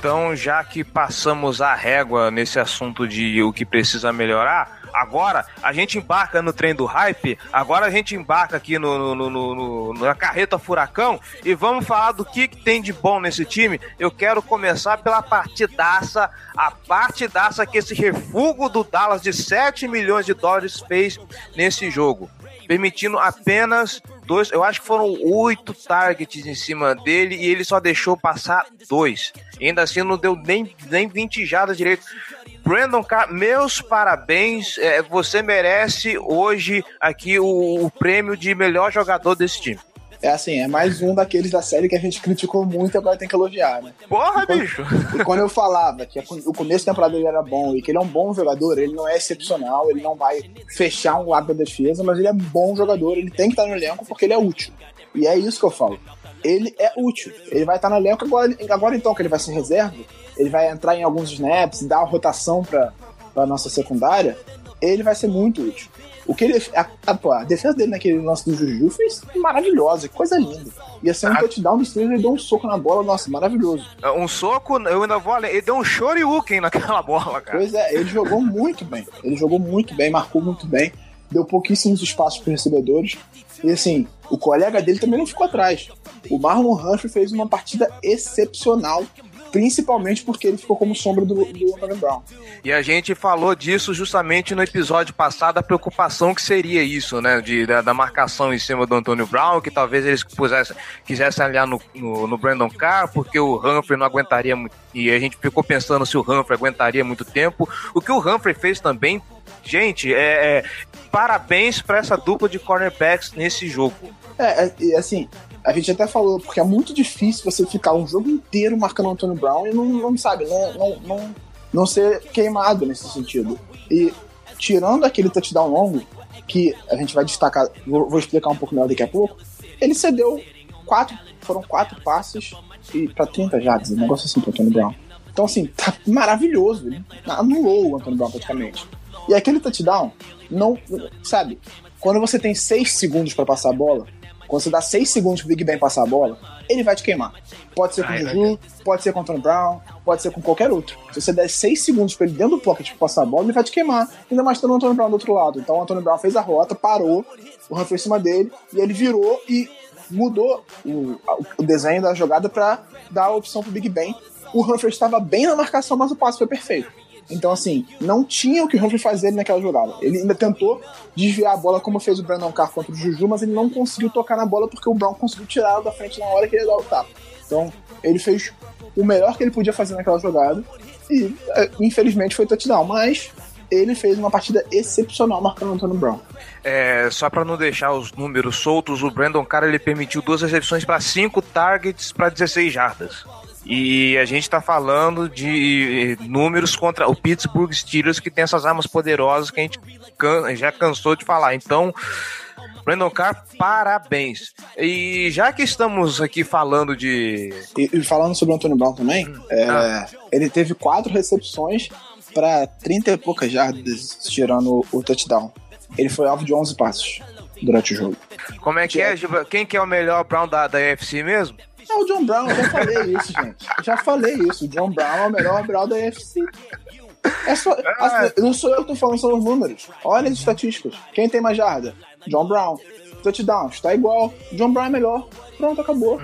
Então, já que passamos a régua nesse assunto de o que precisa melhorar, agora a gente embarca no trem do hype, agora a gente embarca aqui no, no, no, na carreta furacão e vamos falar do que, que, tem de bom nesse time. Eu quero começar pela partidaça, a partidaça que esse refúgio do Dallas de 7 milhões de dólares fez nesse jogo permitindo apenas dois, eu acho que foram oito targets em cima dele e ele só deixou passar dois. E ainda assim não deu nem, nem 20 jadas direito. Brandon Carr, meus parabéns. É, você merece hoje aqui o, o prêmio de melhor jogador desse time é assim, é mais um daqueles da série que a gente criticou muito e agora tem que elogiar, né? Porra, e quando, bicho! E quando eu falava que o começo da temporada dele era bom e que ele é um bom jogador, ele não é excepcional, ele não vai fechar um lado da defesa, mas ele é um bom jogador, ele tem que estar no elenco porque ele é útil. E é isso que eu falo. Ele é útil. Ele vai estar no elenco agora, agora então que ele vai ser reserva, ele vai entrar em alguns snaps, dar uma rotação para a nossa secundária, ele vai ser muito útil. O que ele. A, a, a, defesa dele naquele lance do Juju foi maravilhosa, coisa linda. Ia ser um ah. touchdown do Steelers, ele deu um soco na bola, nossa, maravilhoso. É, um soco, eu ainda vou além, ele deu um shoryuken naquela bola, cara. Pois é, ele jogou muito bem. Ele jogou muito bem, marcou muito bem, deu pouquíssimos espaços para recebedores. E assim, o colega dele também não ficou atrás. O Marlon Humphrey fez uma partida excepcional principalmente porque ele ficou como sombra do, do Antonio Brown. E a gente falou disso justamente no episódio passado, a preocupação que seria isso, né? De, da, da marcação em cima do Antônio Brown, que talvez eles pusessem, quisessem aliar no, no, no, Brandon Carr, porque o Humphrey não aguentaria muito. E a gente ficou pensando se o Humphrey aguentaria muito tempo. O que o Humphrey fez também, gente, é, é parabéns para essa dupla de cornerbacks nesse jogo. É, é, assim, a gente até falou, porque é muito difícil você ficar um jogo inteiro marcando o Antônio Brown e não, não sabe, não, não, não, não ser queimado nesse sentido. E tirando aquele touchdown longo, que a gente vai destacar, vou, vou explicar um pouco melhor daqui a pouco, ele cedeu quatro, foram quatro passes e para 30 jardas, um negócio assim pro Antônio Brown. Então, assim, tá maravilhoso. Ele anulou o Antônio Brown praticamente. E aquele touchdown, não, sabe, quando você tem seis segundos para passar a bola, quando você dá 6 segundos pro Big Ben passar a bola, ele vai te queimar. Pode ser com o Juju, pode ser com o Anthony Brown, pode ser com qualquer outro. Se você der 6 segundos pra ele dentro do pocket passar a bola, ele vai te queimar. Ainda mais tendo o Anthony Brown do outro lado. Então o Anthony Brown fez a rota, parou, o Humphrey em cima dele, e ele virou e mudou o, o desenho da jogada para dar a opção pro Big Ben. O Humphrey estava bem na marcação, mas o passe foi perfeito. Então, assim, não tinha o que o Humphrey fazer naquela jogada. Ele ainda tentou desviar a bola como fez o Brandon Carr contra o Juju, mas ele não conseguiu tocar na bola porque o Brown conseguiu tirar ela da frente na hora que ele ia dar o tapa. Então, ele fez o melhor que ele podia fazer naquela jogada e, é, infelizmente, foi touchdown. Mas ele fez uma partida excepcional marcando o Antônio Brown. É, só para não deixar os números soltos, o Brandon Carr ele permitiu duas recepções para cinco targets para 16 jardas. E a gente está falando de números contra o Pittsburgh Steelers, que tem essas armas poderosas que a gente já cansou de falar. Então, Brandon Carr, parabéns. E já que estamos aqui falando de. E, e falando sobre o Antônio Brown também, hum. é, ah. ele teve quatro recepções para 30 e poucas jardas, tirando o touchdown. Ele foi alvo de 11 passos durante o jogo. Como é que é? Quem que é o melhor Brown da, da UFC mesmo? O John Brown, eu já falei isso, gente. Eu já falei isso. O John Brown é o melhor Brown da UFC. É só, assim, não sou eu que tô falando, são os números. Olha as estatísticas. Quem tem mais jarda? John Brown. Touchdown, está igual. John Brown é melhor. Pronto, acabou.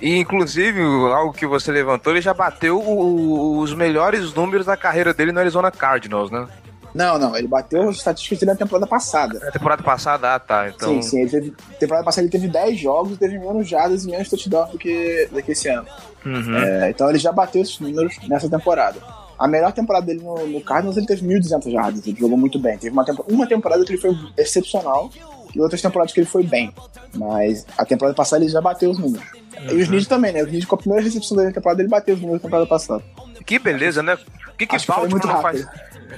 E inclusive, algo que você levantou, ele já bateu o, os melhores números da carreira dele no Arizona Cardinals, né? Não, não, ele bateu as estatísticas dele na temporada passada. Na temporada passada, ah, tá. Então... Sim, sim. Ele teve, temporada passada ele teve 10 jogos e teve menos jardas e menos touchdowns do que, do que esse ano. Uhum. É, então ele já bateu esses números nessa temporada. A melhor temporada dele no, no Cardinals ele teve 1.200 jardas, ele jogou muito bem. Teve uma, uma temporada que ele foi excepcional e outras temporadas que ele foi bem. Mas a temporada passada ele já bateu os números. Uhum. E o Snead também, né? O Snead com a primeira recepção dele na temporada ele bateu os números da temporada passada. Que beleza, né? O que, que Baltimore não faz?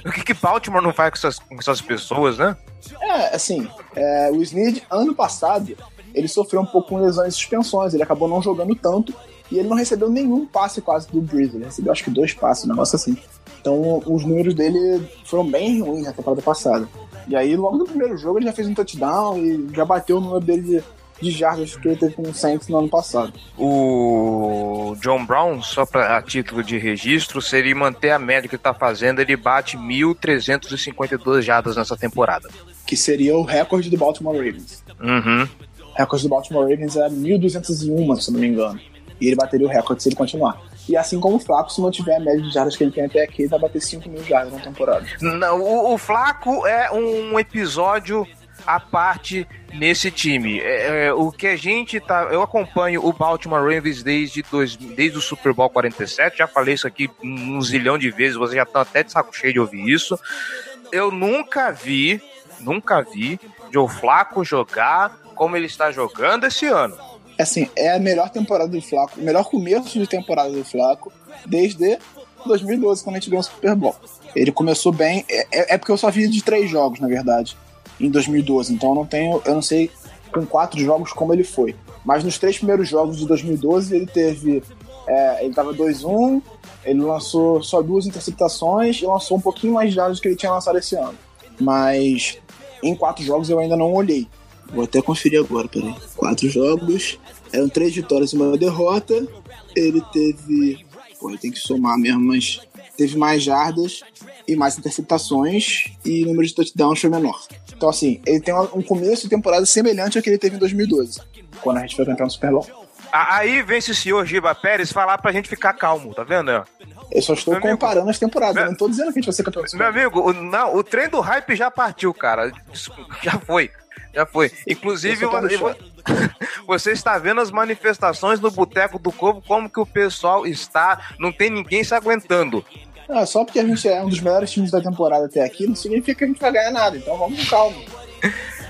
O que, que Baltimore não faz com essas, com essas pessoas, né? É, assim, é, o Snead, ano passado, ele sofreu um pouco com lesões e suspensões, ele acabou não jogando tanto e ele não recebeu nenhum passe quase do Breeze, ele recebeu acho que dois passes, um negócio assim. Então os números dele foram bem ruins na temporada passada. E aí, logo no primeiro jogo, ele já fez um touchdown e já bateu o número dele de, de jardas que ele teve com o Saints no ano passado. O John Brown, só para a título de registro, se ele manter a média que ele está fazendo, ele bate 1.352 jardas nessa temporada. Que seria o recorde do Baltimore Ravens. Uhum. O recorde do Baltimore Ravens é 1.201, se não me engano. E ele bateria o recorde se ele continuar. E assim como o Flaco, se mantiver a média de jardas que ele tem até aqui, ele vai bater 5 mil jardas na temporada. Não, o, o Flaco é um episódio à parte nesse time. É, é, o que a gente tá. Eu acompanho o Baltimore Ravens desde, dois, desde o Super Bowl 47. Já falei isso aqui um zilhão de vezes, vocês já estão até de saco cheio de ouvir isso. Eu nunca vi, nunca vi Joe Flaco jogar como ele está jogando esse ano assim, é a melhor temporada do Flaco, o melhor começo de temporada do Flaco desde 2012, quando a gente ganhou o Super Bowl. Ele começou bem, é, é, é porque eu só vi de três jogos, na verdade, em 2012, então eu não tenho, eu não sei com quatro jogos como ele foi. Mas nos três primeiros jogos de 2012 ele teve, é, ele tava 2-1, ele lançou só duas interceptações e lançou um pouquinho mais de dados que ele tinha lançado esse ano. Mas em quatro jogos eu ainda não olhei. Vou até conferir agora, peraí. Quatro jogos, eram três vitórias e uma derrota. Ele teve. Pô, tem que somar mesmo, mas teve mais jardas e mais interceptações e o número de touchdowns foi menor. Então, assim, ele tem um começo de temporada semelhante ao que ele teve em 2012, quando a gente foi campeão do Super Bowl. Aí vem esse senhor Giba Pérez falar pra gente ficar calmo, tá vendo? Eu só estou Meu comparando amigo, as temporadas, meu, eu não tô dizendo que a gente vai ser campeão. Meu amigo, o, não, o trem do hype já partiu, cara. Já foi. Já foi. Inclusive, você está vendo as manifestações no Boteco do Corvo, como que o pessoal está, não tem ninguém se aguentando. Ah, só porque a gente é um dos melhores times da temporada até aqui, não significa que a gente vai ganhar nada, então vamos com calma.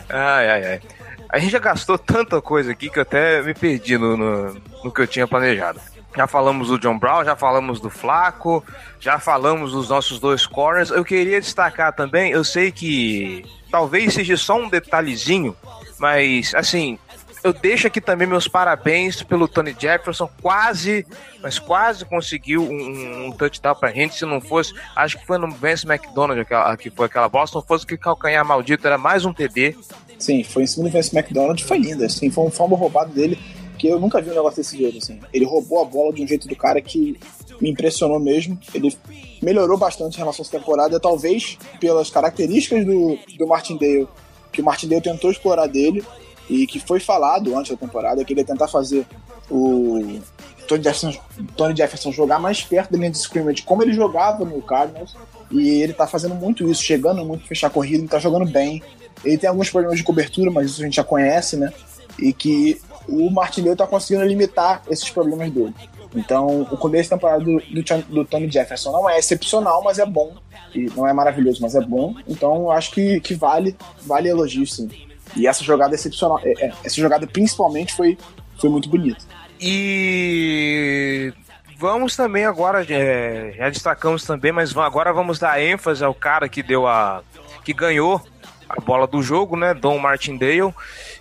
ai, ai, ai. A gente já gastou tanta coisa aqui que eu até me perdi no, no, no que eu tinha planejado. Já falamos do John Brown, já falamos do Flaco, já falamos dos nossos dois corners. Eu queria destacar também, eu sei que talvez seja só um detalhezinho, mas assim, eu deixo aqui também meus parabéns pelo Tony Jefferson, quase, mas quase conseguiu um, um touchdown pra gente, se não fosse, acho que foi no Vance McDonald aquela, que foi aquela bosta, se não fosse que calcanhar maldito, era mais um TD. Sim, foi em cima do Vance McDonald, foi lindo, assim, foi um fumble roubado dele, que eu nunca vi um negócio desse jeito, assim. Ele roubou a bola de um jeito do cara que me impressionou mesmo, ele melhorou bastante em relação à temporada, talvez pelas características do, do Martindale, que o Martindale tentou explorar dele e que foi falado antes da temporada, que ele ia tentar fazer o Tony Jefferson, Tony Jefferson jogar mais perto da linha de scrimmage, como ele jogava no Cardinals, e ele tá fazendo muito isso, chegando muito, fechar a corrida, ele tá jogando bem. Ele tem alguns problemas de cobertura, mas isso a gente já conhece, né? E que o Martinelli tá conseguindo limitar esses problemas dele. Então, o começo da temporada do, do, do, Tony Jefferson não é excepcional, mas é bom. E não é maravilhoso, mas é bom. Então, acho que, que vale, vale elogio, sim. E essa jogada excepcional, é, é, essa jogada principalmente foi, foi muito bonita. E vamos também agora, é, já destacamos também, mas agora vamos dar ênfase ao cara que deu a. que ganhou a bola do jogo, né? Dom Martindale.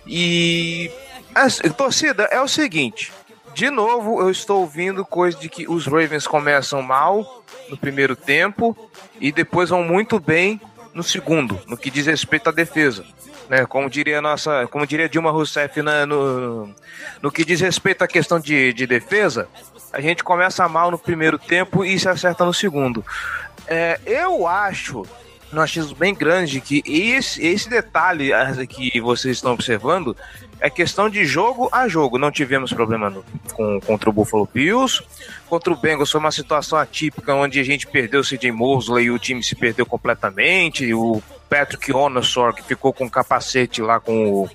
E. A torcida, é o seguinte. De novo, eu estou ouvindo coisa de que os Ravens começam mal no primeiro tempo e depois vão muito bem no segundo, no que diz respeito à defesa. Né, como diria nossa, como diria Dilma Rousseff no, no que diz respeito à questão de, de defesa, a gente começa mal no primeiro tempo e se acerta no segundo. É, eu acho um achismo bem grande que esse, esse detalhe que vocês estão observando é questão de jogo a jogo. Não tivemos problema no, com, contra o Buffalo Bills. Contra o Bengals foi uma situação atípica onde a gente perdeu o CJ Mosley e o time se perdeu completamente. O Patrick Onosor, que ficou com o capacete lá com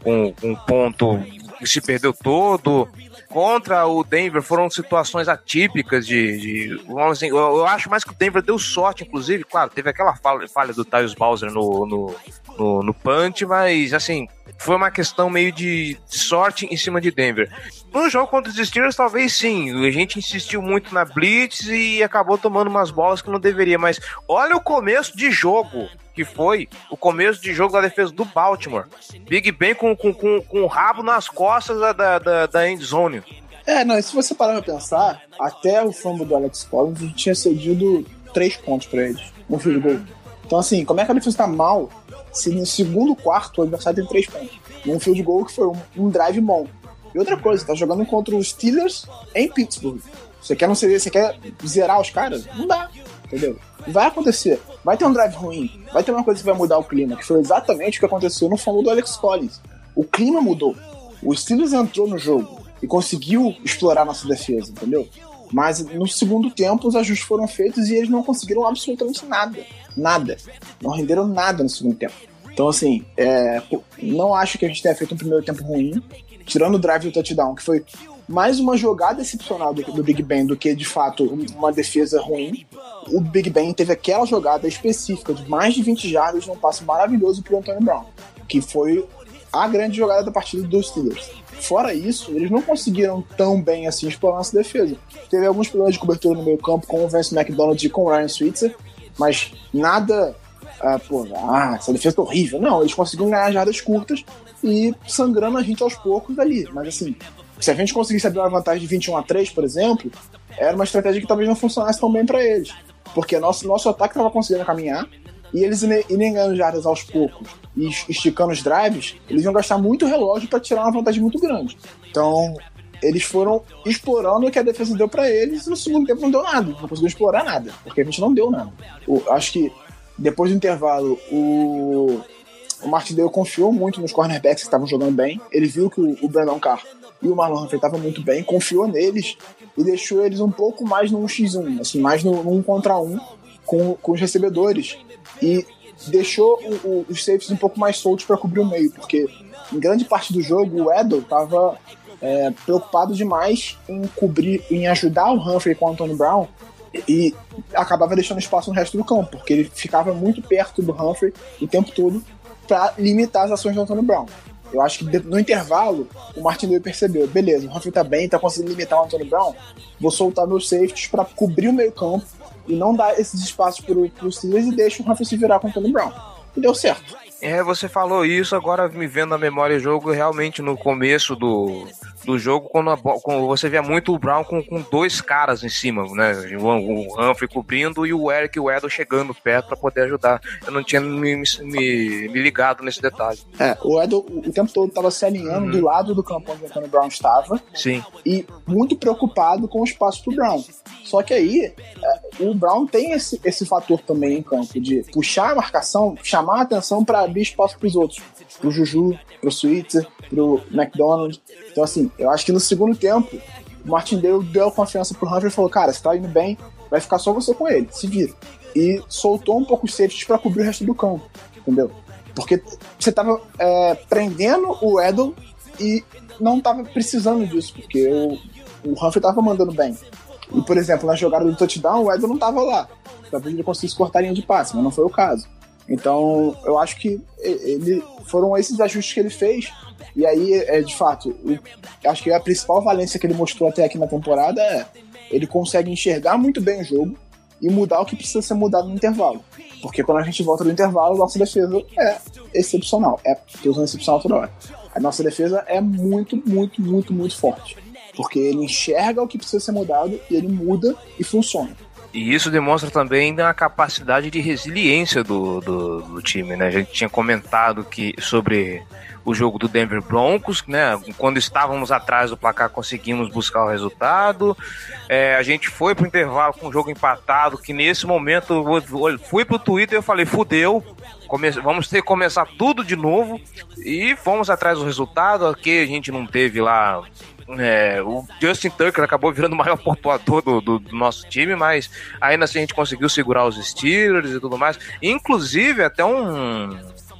com, com ponto se perdeu todo. Contra o Denver foram situações atípicas de. de assim, eu, eu, acho mais que o Denver deu sorte, inclusive. Claro, teve aquela falha, falha do Tyus Bowser no, no, no, no punch, mas assim, foi uma questão meio de sorte em cima de Denver. No jogo contra os Steelers, talvez sim. A gente insistiu muito na blitz e acabou tomando umas bolas que não deveria. Mas olha o começo de jogo que foi o começo de jogo da defesa do Baltimore. Big Ben com, com, com, com o rabo nas costas da, da, da, da end zone. É, não, se você parar pra pensar, até o fumble do Alex Collins, tinha cedido três pontos pra eles no field goal. Então, assim, como é que a defesa tá mal se no segundo quarto o adversário tem três pontos. Num field goal que foi um, um drive bom. E outra coisa, tá jogando contra os Steelers em Pittsburgh. Você quer não ser, você quer zerar os caras? Não dá, entendeu? Vai acontecer. Vai ter um drive ruim. Vai ter uma coisa que vai mudar o clima, que foi exatamente o que aconteceu no fumble do Alex Collins. O clima mudou. O Steelers entrou no jogo e conseguiu explorar nossa defesa, entendeu? Mas no segundo tempo os ajustes foram feitos e eles não conseguiram absolutamente nada. Nada. Não renderam nada no segundo tempo. Então, assim, é, não acho que a gente tenha feito um primeiro tempo ruim. Tirando o drive do touchdown, que foi mais uma jogada excepcional do, do, Big Ben do que, de fato, uma defesa ruim. O Big Ben teve aquela jogada específica de mais de 20 jardas num passo maravilhoso pro Antonio Brown, que foi a grande jogada da partida dos Steelers. Fora isso, eles não conseguiram tão bem assim explorar nossa defesa. Teve alguns problemas de cobertura no meio campo com o Vance McDonald e com o Ryan Switzer, mas nada ah, pô, ah, essa defesa tá horrível. Não, eles conseguiram ganhar jardas curtas e sangrando a gente aos poucos ali. Mas assim, se a gente conseguisse abrir uma vantagem de 21 a 3, por exemplo, era uma estratégia que talvez não funcionasse tão bem para eles. Porque nosso, nosso ataque estava conseguindo caminhar e eles irem ganhando jardas aos poucos e esticando os drives, eles iam gastar muito relógio para tirar uma vantagem muito grande. Então, eles foram explorando o que a defesa deu para eles e no segundo tempo não deu nada. Não conseguiu explorar nada, porque a gente não deu nada. Eu acho que depois do intervalo, o, o Martindale confiou muito nos cornerbacks que estavam jogando bem. Ele viu que o, Brandon Carr e o Marlon Humphrey estavam muito bem, confiou neles e deixou eles um pouco mais no 1x1, assim, mais no, no 1 contra 1 com, com os recebedores. E deixou o, o, os safes um pouco mais soltos para cobrir o meio, porque em grande parte do jogo o Edel estava é, preocupado demais em cobrir, em ajudar o Humphrey com o Anthony Brown e acabava deixando espaço no resto do campo, porque ele ficava muito perto do Humphrey o tempo todo para limitar as ações do Antônio Brown. Eu acho que no intervalo, o Martin percebeu, beleza, o Humphrey tá bem, tá conseguindo limitar o Antônio Brown, vou soltar meus safeties para cobrir o meio campo e não dar esses espaços pro, pro Steelers e deixa o Humphrey se virar com o Antônio Brown. E deu certo. É, você falou isso, agora me vendo na memória o jogo, realmente no começo do, do jogo, quando, quando você via muito o Brown com, com dois caras em cima, né? O, o Humphrey cobrindo e o Eric e o Edel chegando perto para poder ajudar. Eu não tinha me, me, me, ligado nesse detalhe. É, o Edel o tempo todo estava se alinhando uhum. do lado do campo onde o Anthony Brown estava. Sim. E muito preocupado com o espaço pro Brown. Só que aí, é, o Brown tem esse, esse fator também em campo, de puxar a marcação, chamar a atenção para abrir espaço pros outros. Pro Juju, pro Switzer, pro McDonald. Então, assim, eu acho que no segundo tempo, o Martindale deu confiança pro Humphrey e falou: Cara, você tá indo bem, vai ficar só você com ele, se vira. E soltou um pouco os safeties para cobrir o resto do campo, entendeu? Porque você tava é, prendendo o Edel e não tava precisando disso, porque o, o Humphrey tava mandando bem. E, por exemplo, na jogada do touchdown, o Edel não tava lá. Talvez ele conseguisse cortar a linha de passe, mas não foi o caso. Então, eu acho que ele foram esses ajustes que ele fez e aí, é, de fato, acho que a principal valência que ele mostrou até aqui na temporada é ele consegue enxergar muito bem o jogo, e mudar o que precisa ser mudado no intervalo. Porque quando a gente volta do intervalo, nossa defesa é excepcional. É, tô usando excepcional toda hora. A nossa defesa é muito, muito, muito, muito forte. Porque ele enxerga o que precisa ser mudado e ele muda e funciona. E isso demonstra também a capacidade de resiliência do, do, do, time, né? A gente tinha comentado que sobre o jogo do Denver Broncos, né? Quando estávamos atrás do placar, conseguimos buscar o resultado. É, a gente foi pro intervalo com o jogo empatado, que nesse momento eu fui pro Twitter e eu falei, fudeu, vamos ter que começar tudo de novo e fomos atrás do resultado. Aqui a gente não teve lá é, o Justin Tucker acabou virando o maior pontuador do, do, do, nosso time, mas ainda assim a gente conseguiu segurar os Steelers e tudo mais. Inclusive, até um,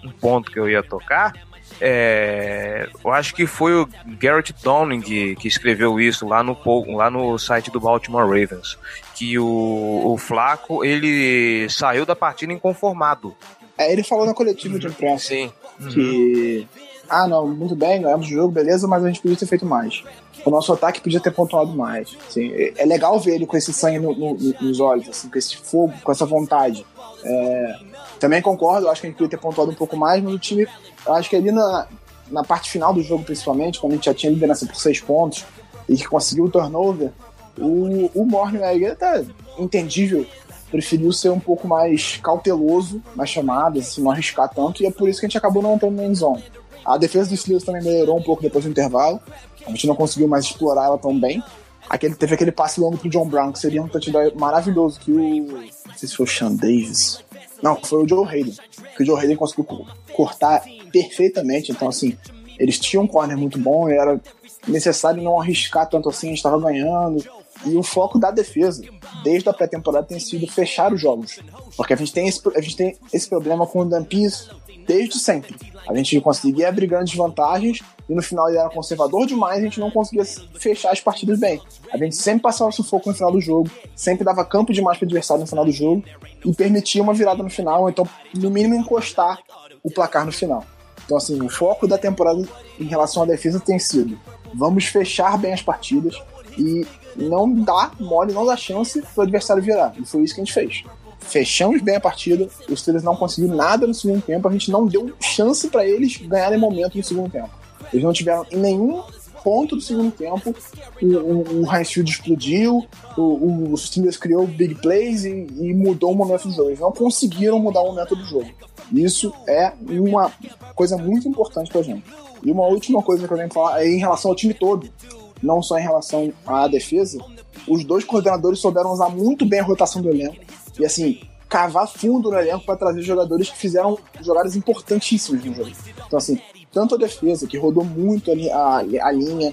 um ponto que eu ia tocar. É, eu acho que foi o Garrett Downing que, que, escreveu isso lá no, lá no site do Baltimore Ravens. Que o, o Flaco ele saiu da partida inconformado. É, ele falou na coletiva de imprensa Sim. que uhum ah, não, muito bem, ganhamos o jogo, beleza, mas a gente podia ter feito mais. O nosso ataque podia ter pontuado mais. Assim, é legal ver ele com esse sangue no, no, nos olhos, assim, com esse fogo, com essa vontade. É, também concordo, acho que a gente podia ter pontuado um pouco mais, mas o time, acho que ali na, na parte final do jogo, principalmente, quando a gente já tinha liderança por seis pontos e que conseguiu o turnover, o, o Mornweg até entendível, preferiu ser um pouco mais cauteloso nas chamadas, assim, não arriscar tanto, e é por isso que a gente acabou não entrando no zone. A defesa dos Steelers também melhorou um pouco depois do intervalo. A gente não conseguiu mais explorar ela tão bem. Aquele, teve aquele passe longo pro John Brown, que seria um touchdown maravilhoso, que o... Não sei se foi o Sean Davis. Não, foi o Joe Hayden. Que o Joe Hayden conseguiu cortar perfeitamente. Então, assim, eles tinham um corner muito bom e era necessário não arriscar tanto assim, a gente estava ganhando. E o foco da defesa, desde a pré-temporada, tem sido fechar os jogos. Porque a gente tem esse, a gente tem esse problema com o Dampis desde sempre. A gente conseguia abrir grandes vantagens e no final ele era conservador demais a gente não conseguia fechar as partidas bem. A gente sempre passava sufoco no final do jogo, sempre dava campo demais para o adversário no final do jogo e permitia uma virada no final, ou então, no mínimo, encostar o placar no final. Então, assim, o foco da temporada em relação à defesa tem sido: vamos fechar bem as partidas e não dar mole, não dar chance para o adversário virar. E foi isso que a gente fez fechamos bem a partida, os Steelers não conseguiram nada no segundo tempo, a gente não deu chance para eles ganharem momento no segundo tempo. Eles não tiveram em nenhum ponto do segundo tempo o, o, o explodiu, o, o Steelers criou big plays e, e, mudou o momento do jogo. Eles não conseguiram mudar o momento do jogo. Isso é uma coisa muito importante pra gente. E uma última coisa que eu tenho que falar é em relação ao time todo, não só em relação à defesa. Os dois coordenadores souberam usar muito bem a rotação do elenco e assim, cavar fundo no elenco para trazer jogadores que fizeram jogadas importantíssimas no jogo. Então, assim, tanto a defesa, que rodou muito a, a, a linha,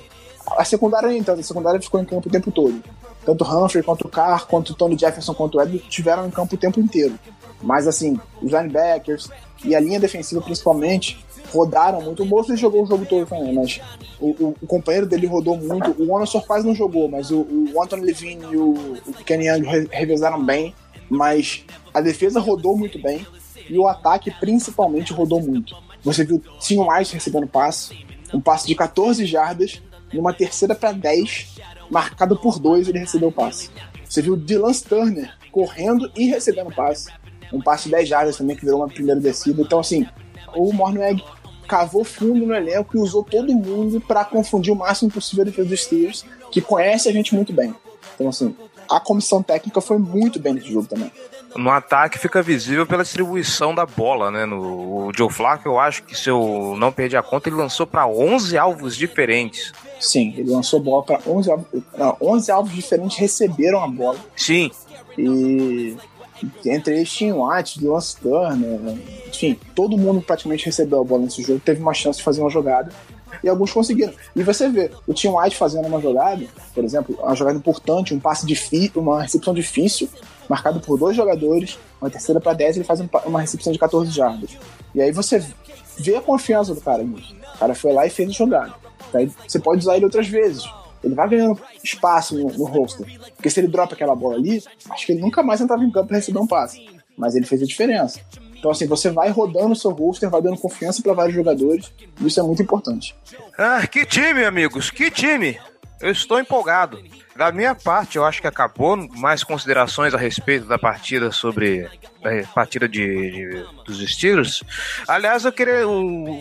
a secundária tanto, a secundária ficou em campo o tempo todo. Tanto Humphrey, quanto Carr, quanto Tony Jefferson, quanto Edwards tiveram em campo o tempo inteiro. Mas, assim, os linebackers e a linha defensiva, principalmente, rodaram muito. O Mosley jogou o jogo todo também, mas o, o, o companheiro dele rodou muito. O Anderson quase não jogou, mas o, o Anthony Levine e o, o Kenny Young revezaram bem mas a defesa rodou muito bem e o ataque principalmente rodou muito. Você viu Tim White recebendo passe, um passe de 14 jardas, numa terceira para 10, marcado por dois, ele recebeu o passe. Você viu Dylan Turner correndo e recebendo passe, um passe de 10 jardas também, que virou uma primeira descida. Então, assim, o Mornweg cavou fundo no elenco e usou todo mundo para confundir o máximo possível a defesa dos Steelers, que conhece a gente muito bem. Então, assim, a comissão técnica foi muito bem nesse jogo também. No ataque fica visível pela distribuição da bola, né? No o Joe Flacco, eu acho que se eu não perdi a conta, ele lançou para 11 alvos diferentes. Sim, ele lançou bola para 11 alvos, não, 11 alvos diferentes receberam a bola. Sim. E entre eles tinha White, Lance Turner, enfim, todo mundo praticamente recebeu a bola nesse jogo, teve uma chance de fazer uma jogada e alguns conseguiram. E você vê o Tim White fazendo uma jogada, por exemplo, uma jogada importante, um passe difícil, uma recepção difícil, marcado por dois jogadores, uma terceira para 10, ele faz uma recepção de 14 jardas. E aí você vê a confiança do cara nisso. O cara foi lá e fez a jogada. Aí você pode usar ele outras vezes. Ele vai ganhando espaço no, no roster. Porque se ele dropa aquela bola ali, acho que ele nunca mais entrava em campo para receber um passe. Mas ele fez a diferença. Então, assim, você vai rodando o seu roster, vai dando confiança para vários jogadores. Isso é muito importante. Ah, que time, amigos, que time! Eu estou empolgado. Da minha parte, eu acho que acabou. Mais considerações a respeito da partida sobre a partida de, de, dos Steelers. Aliás, eu queria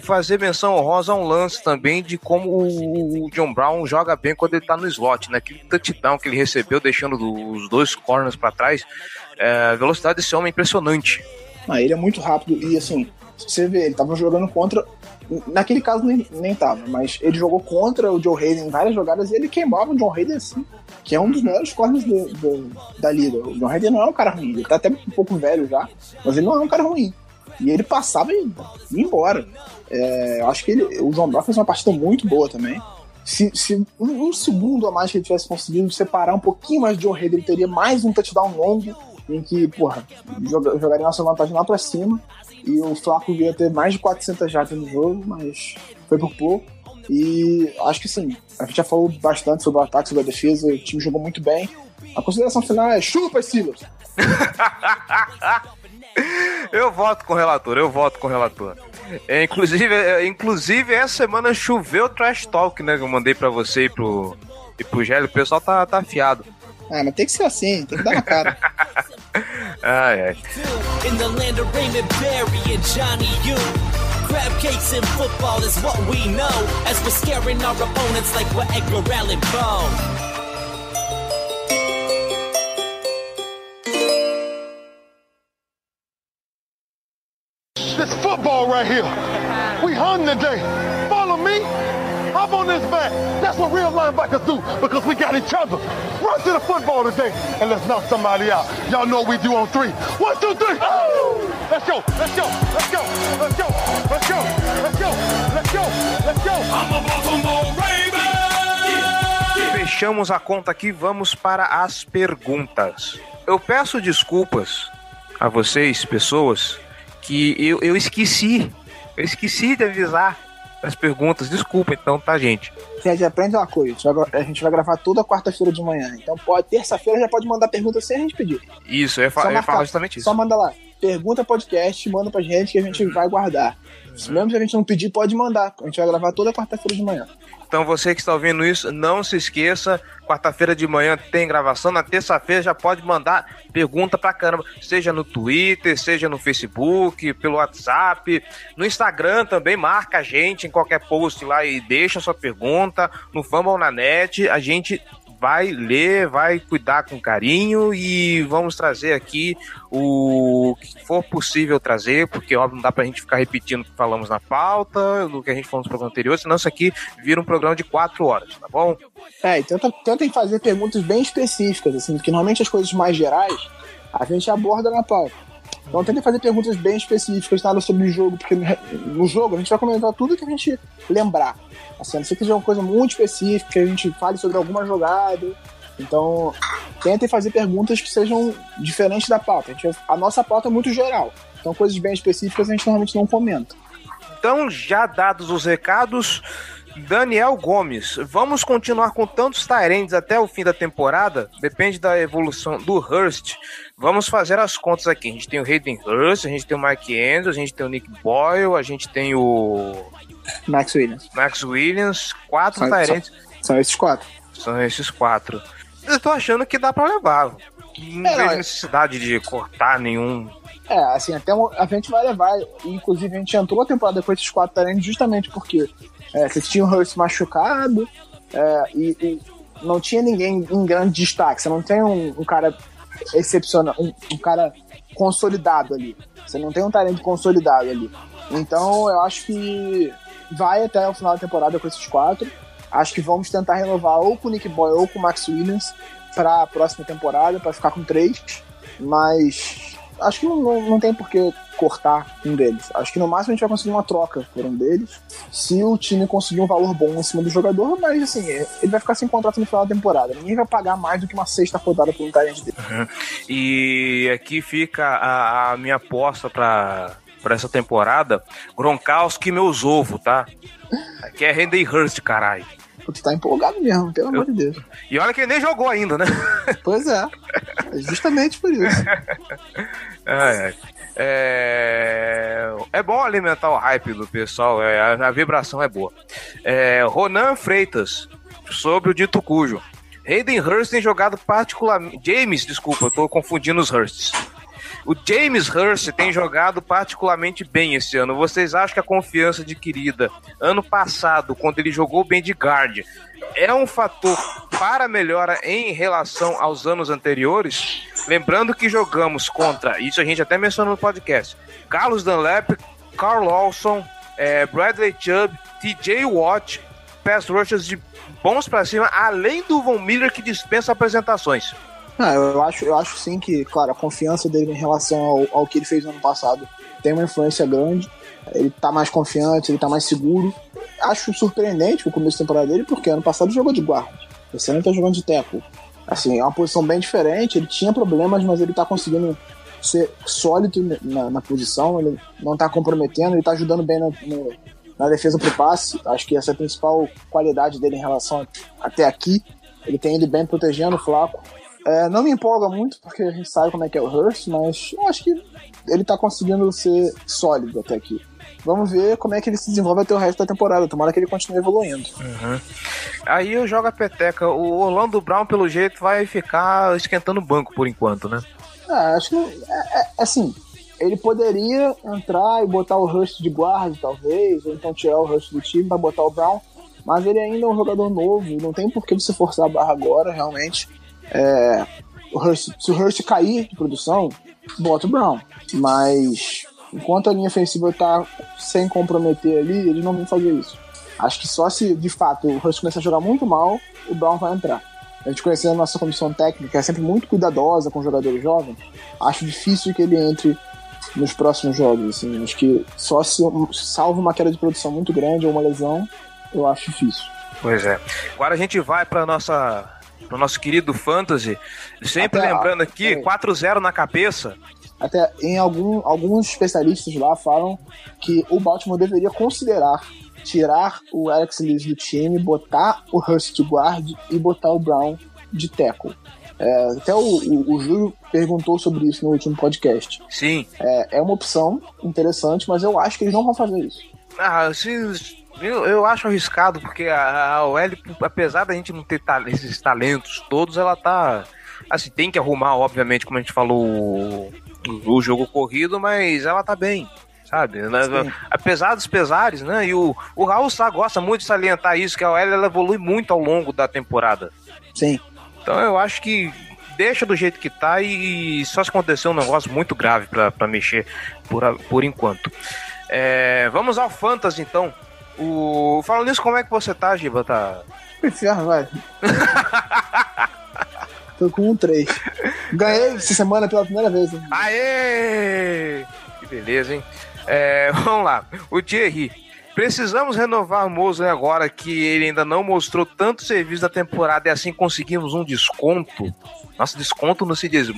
fazer menção honrosa a um lance também de como o John Brown joga bem quando ele tá no slot, né? Aquele touchdown que ele recebeu, deixando os dois corners para trás. É, a velocidade desse homem é impressionante. Ah, ele é muito rápido e assim, você vê, ele tava jogando contra Naquele caso nem, nem tava, mas ele jogou contra o Joe Hayden em várias jogadas e ele queimava o John Hayden assim, que é um dos melhores corners do, do, da liga. O John Hayden não é um cara ruim, ele tá até um pouco velho já, mas ele não é um cara ruim. E ele passava e ia embora. É, eu acho que ele, o John Brown fez uma partida muito boa também. Se, se um, um, segundo a mais que ele tivesse conseguido separar um pouquinho mais de John Hayden, ele teria mais um touchdown longo em que, porra, jogaria nossa vantagem lá pra cima. E o Flaco ia ter mais de 400 jardas no jogo, mas foi por pouco. E acho que sim, a gente já falou bastante sobre o ataque, sobre a defesa, o time jogou muito bem. A consideração final é chupa, Silas! eu voto com o relator, eu voto com o relator. É, inclusive, é, inclusive, essa semana choveu trash talk, né? Que eu mandei pra você e pro, e pro Gélio. O pessoal tá, tá afiado. Ah, mas tem que ser assim, tem que dar na cara. ai, ai. In the land of Raymond Barry and Johnny U. Crab cakes and football is what we know. As we're scaring our opponents like we're Edgar Allan Poe. This football right here. We hung today. Follow me. Hop on this back. That's what real linebackers do because we got each other. Run to the football today and let's knock somebody out. Y'all know what we do on three. One, two, three. Oh! Let's go. Let's go. Let's go. Let's go. Let's go. Let's go. Let's go. Let's go. I'm a Baltimore Raven. Fechamos a conta aqui, vamos para as perguntas. Eu peço desculpas a vocês, pessoas, que eu, eu esqueci. Eu esqueci de avisar as perguntas. Desculpa então, tá, gente? Gente, aprende uma coisa. A gente vai gravar toda quarta-feira de manhã. Então, pode terça-feira já pode mandar pergunta sem a gente pedir. Isso, eu ia, fa eu ia falar justamente isso. Só manda lá. Pergunta podcast, manda pra gente que a gente vai guardar. Mesmo se a gente não pedir, pode mandar. A gente vai gravar toda quarta-feira de manhã. Então você que está ouvindo isso, não se esqueça, quarta-feira de manhã tem gravação, na terça-feira já pode mandar pergunta pra caramba, seja no Twitter, seja no Facebook, pelo WhatsApp, no Instagram também, marca a gente em qualquer post lá e deixa sua pergunta, no Fumble na net, a gente vai ler, vai cuidar com carinho e vamos trazer aqui o que for possível trazer, porque óbvio não dá pra gente ficar repetindo o que falamos na pauta, do que a gente falou no programa anterior, senão isso aqui vira um programa de quatro horas, tá bom? É, e tenta, tentem fazer perguntas bem específicas, assim, porque normalmente as coisas mais gerais a gente aborda na pauta. Então tentem fazer perguntas bem específicas, nada sobre o jogo, porque no jogo a gente vai comentar tudo que a gente lembrar. Assim, a não ser que seja uma coisa muito específica, que a gente fale sobre alguma jogada. Então, tentem fazer perguntas que sejam diferentes da pauta. A, gente, a nossa pauta é muito geral. Então, coisas bem específicas a gente normalmente não comenta. Então, já dados os recados, Daniel Gomes, vamos continuar com tantos Tyrands até o fim da temporada? Depende da evolução do Hurst. Vamos fazer as contas aqui. A gente tem o Hayden Hurst, a gente tem o Mike Andrews, a gente tem o Nick Boyle, a gente tem o Max Williams. Max Williams, quatro são, Tyrants. São, são, esses quatro. São esses quatro. Eu tô achando que dá pra levar. Não é, vejo é- necessidade de cortar nenhum. É, assim, até a gente vai levar. Inclusive, a gente entrou a temporada com esses quatro Tyrants justamente porque é, você tinha o Hurst machucado é, e, e, não tinha ninguém em grande destaque. Você não tem um, um cara excepcional, um, um, cara consolidado ali. Você não tem um talento consolidado ali. Então eu acho que vai até o final da temporada com esses quatro. Acho que vamos tentar renovar ou com o Nick Boy ou com o Max Williams para a próxima temporada, para ficar com três. Mas acho que não, não, não tem por que cortar um deles. Acho que no máximo a gente vai conseguir uma troca por um deles. Se o time conseguir um valor bom em cima do jogador, mas assim, ele vai ficar sem contrato no final da temporada. Ninguém vai pagar mais do que uma sexta rodada por um talento dele. Uhum. E aqui fica a, a minha aposta para para essa temporada, Gronkowski meus ovos, tá? Aqui é Randy Hurst, caralho. Tu tá empolgado mesmo, pelo amor de Deus. E olha que ele nem jogou ainda, né? Pois é. é justamente por isso. é, é, é bom alimentar o hype do pessoal, é, a, a vibração é boa. É, Ronan Freitas, sobre o dito cujo. Hayden Hurst tem jogado particularmente. James, desculpa, eu tô confundindo os Hursts. O James Hurst tem jogado particularmente bem esse ano. Vocês acham que a confiança adquirida ano passado, quando ele jogou bem de guard, é um fator para melhora em relação aos anos anteriores? Lembrando que jogamos contra, isso a gente até mencionou no podcast, Carlos Dunlap, Carl Lawson, é, Bradley Chubb, TJ Watt, pass rushers de bons para cima, além do Von Miller que dispensa apresentações. Ah, eu acho, eu acho sim que, claro, a confiança dele em relação ao, ao que ele fez no ano passado tem uma influência grande. Ele tá mais confiante, ele tá mais seguro. Acho surpreendente o começo da temporada dele, porque ano passado ele jogou de guarda. Esse ano ele tá jogando de tackle. Assim, é uma posição bem diferente. Ele tinha problemas, mas ele tá conseguindo ser sólido na, na posição. Ele não tá comprometendo, ele tá ajudando bem no, no, na defesa pro passe. Acho que essa é a principal qualidade dele em relação a, até aqui. Ele tem ido bem protegendo o Flaco. É, não me empolga muito, porque a gente sabe como é que é o Hurst, mas eu acho que ele tá conseguindo ser sólido até aqui. Vamos ver como é que ele se desenvolve até o resto da temporada. Tomara que ele continue evoluindo. Uhum. Aí eu jogo a peteca. O Orlando Brown, pelo jeito, vai ficar esquentando o banco por enquanto, né? Ah, acho que. É, é, assim, ele poderia entrar e botar o Hurst de guarda, talvez, ou então tirar o Hurst do time para botar o Brown. Mas ele ainda é um jogador novo, não tem por que você forçar a barra agora, realmente. É, o Hurst, se o Hurst cair de produção, bota o Brown. Mas enquanto a linha ofensiva tá sem comprometer ali, eles não vão fazer isso. Acho que só se de fato o Hurst começar a jogar muito mal, o Brown vai entrar. A gente conhecendo a nossa comissão técnica, é sempre muito cuidadosa com jogadores jovens. Acho difícil que ele entre nos próximos jogos. Assim. Acho que só se salvo uma queda de produção muito grande ou uma lesão, eu acho difícil. Pois é. Agora a gente vai para nossa pro nosso querido Fantasy. Sempre Até, lembrando aqui, 4-0 na cabeça. Até em algum, alguns especialistas lá falam que o Baltimore deveria considerar tirar o Alex Lees do time, botar o Hurst de guard e botar o Brown de tackle. É, até o, o, o, Júlio perguntou sobre isso no último podcast. Sim. É, é uma opção interessante, mas eu acho que eles não vão fazer isso. Ah, se, eu, eu acho arriscado, porque a, a OL, apesar da gente não ter ta esses talentos todos, ela tá. Assim, tem que arrumar, obviamente, como a gente falou, o, o jogo corrido, mas ela tá bem sabe? Sim. Apesar dos pesares, né? E o, o Raul Sá gosta muito de salientar isso, que a OL ela evolui muito ao longo da temporada. Sim. Então eu acho que deixa do jeito que tá e só se acontecer um negócio muito grave para mexer por, por enquanto. É, vamos ao Fantasy então. O... Falando nisso, como é que você tá, Giba? Tá. Inferno, vai. Tô com um 3. Ganhei essa semana pela primeira vez. Aê! Que beleza, hein? É, vamos lá. O Thierry. Precisamos renovar o Mosley agora que ele ainda não mostrou tanto serviço da temporada e assim conseguimos um desconto. Nossa, desconto no CDs,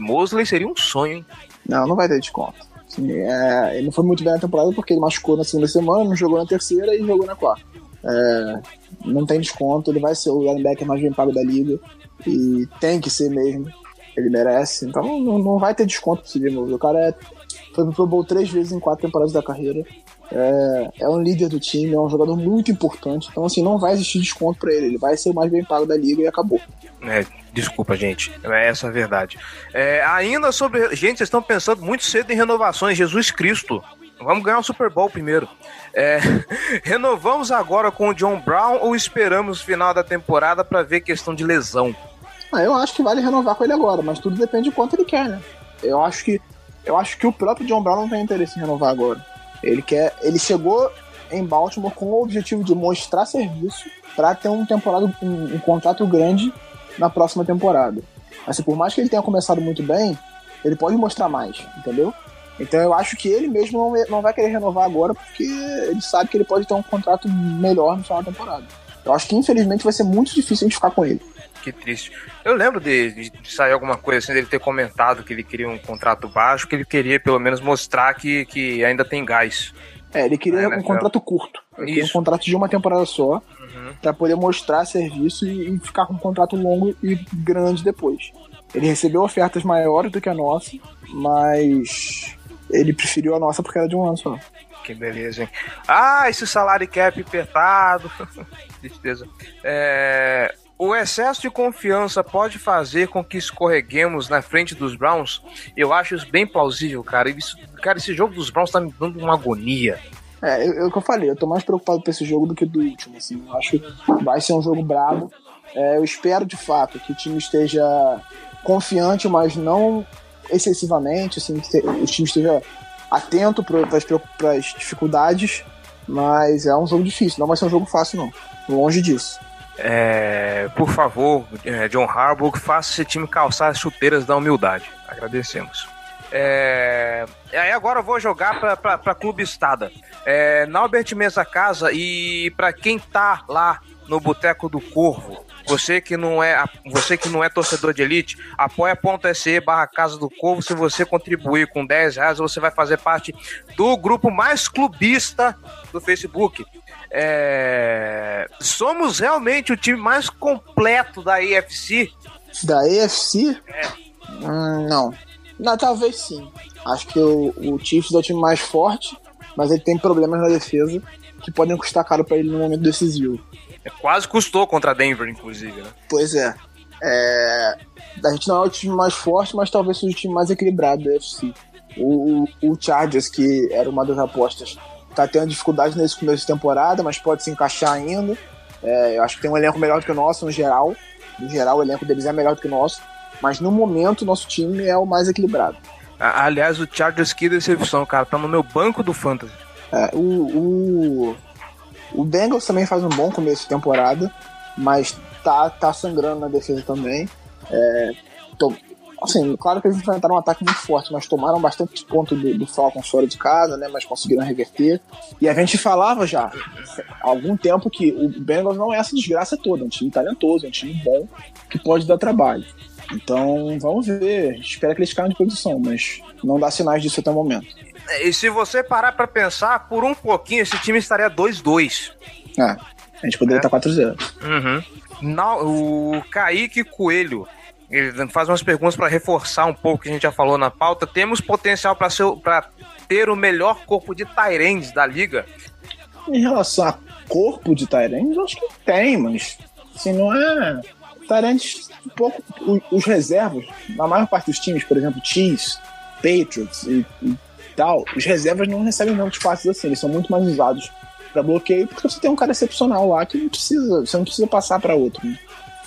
Mosley seria um sonho, hein? Não, não vai ter desconto. Assim, é, ele não foi muito bem na temporada porque ele machucou na segunda semana, não jogou na terceira e jogou na quarta. É, não tem desconto, ele vai ser o linebacker mais bem pago da liga e tem que ser mesmo. Ele merece, então não, não vai ter desconto possível. O cara é, foi pro Pro Bowl três vezes em quatro temporadas da carreira. É, é um líder do time, é um jogador muito importante. Então, assim, não vai existir desconto para ele. Ele vai ser o mais bem pago da liga e acabou. É, desculpa, gente. É essa a verdade. É, ainda sobre. Gente, vocês estão pensando muito cedo em renovações. Jesus Cristo. Vamos ganhar o Super Bowl primeiro. É, renovamos agora com o John Brown ou esperamos o final da temporada para ver questão de lesão? Ah, eu acho que vale renovar com ele agora, mas tudo depende de quanto ele quer, né? Eu acho que eu acho que o próprio John Brown não tem interesse em renovar agora. Ele quer, ele chegou em Baltimore com o objetivo de mostrar serviço para ter um temporada um, um, contrato grande na próxima temporada. Assim, por mais que ele tenha começado muito bem, ele pode mostrar mais, entendeu? Então eu acho que ele mesmo não, não vai querer renovar agora porque ele sabe que ele pode ter um contrato melhor no final da temporada. Eu acho que infelizmente vai ser muito difícil a gente ficar com ele. Que triste. Eu lembro de, de, sair alguma coisa assim, dele ter comentado que ele queria um contrato baixo, que ele queria pelo menos mostrar que, que ainda tem gás. É, ele queria é, um contrato curto. Ele queria um contrato de uma temporada só, uhum. para poder mostrar serviço e, e, ficar com um contrato longo e grande depois. Ele recebeu ofertas maiores do que a nossa, mas ele preferiu a nossa porque era de um ano só. Que beleza, hein? Ah, esse salário cap apertado. Tristeza. É, o excesso de confiança pode fazer com que escorreguemos na frente dos Browns? Eu acho isso bem plausível, cara. Isso, cara, esse jogo dos Browns tá me dando uma agonia. É, eu, eu que eu falei, eu tô mais preocupado com esse jogo do que do último, assim. Eu acho que vai ser um jogo brabo. É, eu espero de fato que o time esteja confiante, mas não excessivamente, assim, que o time esteja atento para as dificuldades, mas é um jogo difícil, não vai ser um jogo fácil, não. Longe disso. É, por favor, é, John Harbaugh, faça esse time calçar as chuteiras da humildade. Agradecemos. É, e aí agora eu vou jogar para Clube Estada. É, Naubert Mesa Casa e para quem tá lá no Boteco do Corvo, você que não é, você que não é torcedor de elite, apoia.se barra Casa do Corvo. Se você contribuir com 10 reais, você vai fazer parte do grupo mais clubista do Facebook. É... Somos realmente o time mais completo da EFC. Da EFC? É. Hum, não. Não. Talvez sim. Acho que o, o Chiefs é o time mais forte, mas ele tem problemas na defesa que podem custar caro para ele no momento decisivo. É, quase custou contra Denver, inclusive, né? Pois é. é. A gente não é o time mais forte, mas talvez seja o time mais equilibrado da UFC. O, o, Chargers, que era uma das apostas, tá tendo dificuldade nesse começo de temporada, mas pode se encaixar ainda. É, eu acho que tem um elenco melhor do que o nosso, no geral. No geral, o elenco deles é melhor do que o nosso. Mas no momento, o nosso time é o mais equilibrado. Aliás, o Chargers, que decepção, cara. Tá no meu banco do Fantasy. É, o, o, o Bengals também faz um bom começo de temporada, mas tá, tá sangrando na defesa também. É, tô, assim, claro que eles enfrentaram um ataque muito forte, mas tomaram bastante ponto do, do Falcons fora de casa, né? Mas conseguiram reverter. E a gente falava já há algum tempo que o Bengals não é essa desgraça toda, é um time talentoso, é um time bom que pode dar trabalho. Então, vamos ver. Espero que eles caiam de posição, mas não dá sinais disso até o momento. E se você parar para pensar, por um pouquinho esse time estaria 2-2. É, a gente poderia é. estar 4-0. Uhum. o Kaique Coelho ele faz umas perguntas para reforçar um pouco o que a gente já falou na pauta. Temos potencial para ter o melhor corpo de Tyrands da liga? Em relação a corpo de Tyrands, acho que tem, mas assim, não é. Tyrands, um pouco. Os reservas, na maior parte dos times, por exemplo, Chiefs, Patriots e, e tal, os reservas não recebem tantos passes assim, eles são muito mais usados para bloqueio porque você tem um cara excepcional lá que não precisa, você não precisa passar para outro. Né?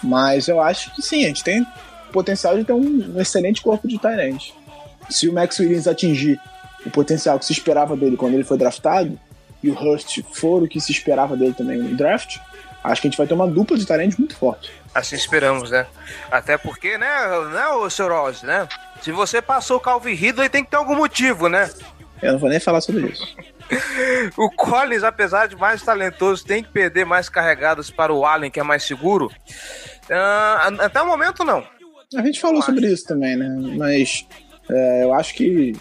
Mas eu acho que sim, a gente tem potencial de ter um, um excelente corpo de Tyrant. Se o Max Williams atingir o potencial que se esperava dele quando ele foi draftado, e o Hurst for o que se esperava dele também no draft, acho que a gente vai ter uma dupla de Tyrant muito forte. Assim esperamos, né? Até porque, né, né, o Sr. Oz, né? Se você passou o Calvin Ridley, tem que ter algum motivo, né? Eu não vou nem falar sobre isso. o Collins, apesar de mais talentoso, tem que perder mais carregadas para o Allen, que é mais seguro. Uh, até o momento, não. A gente falou sobre isso também, né? Mas é, eu acho que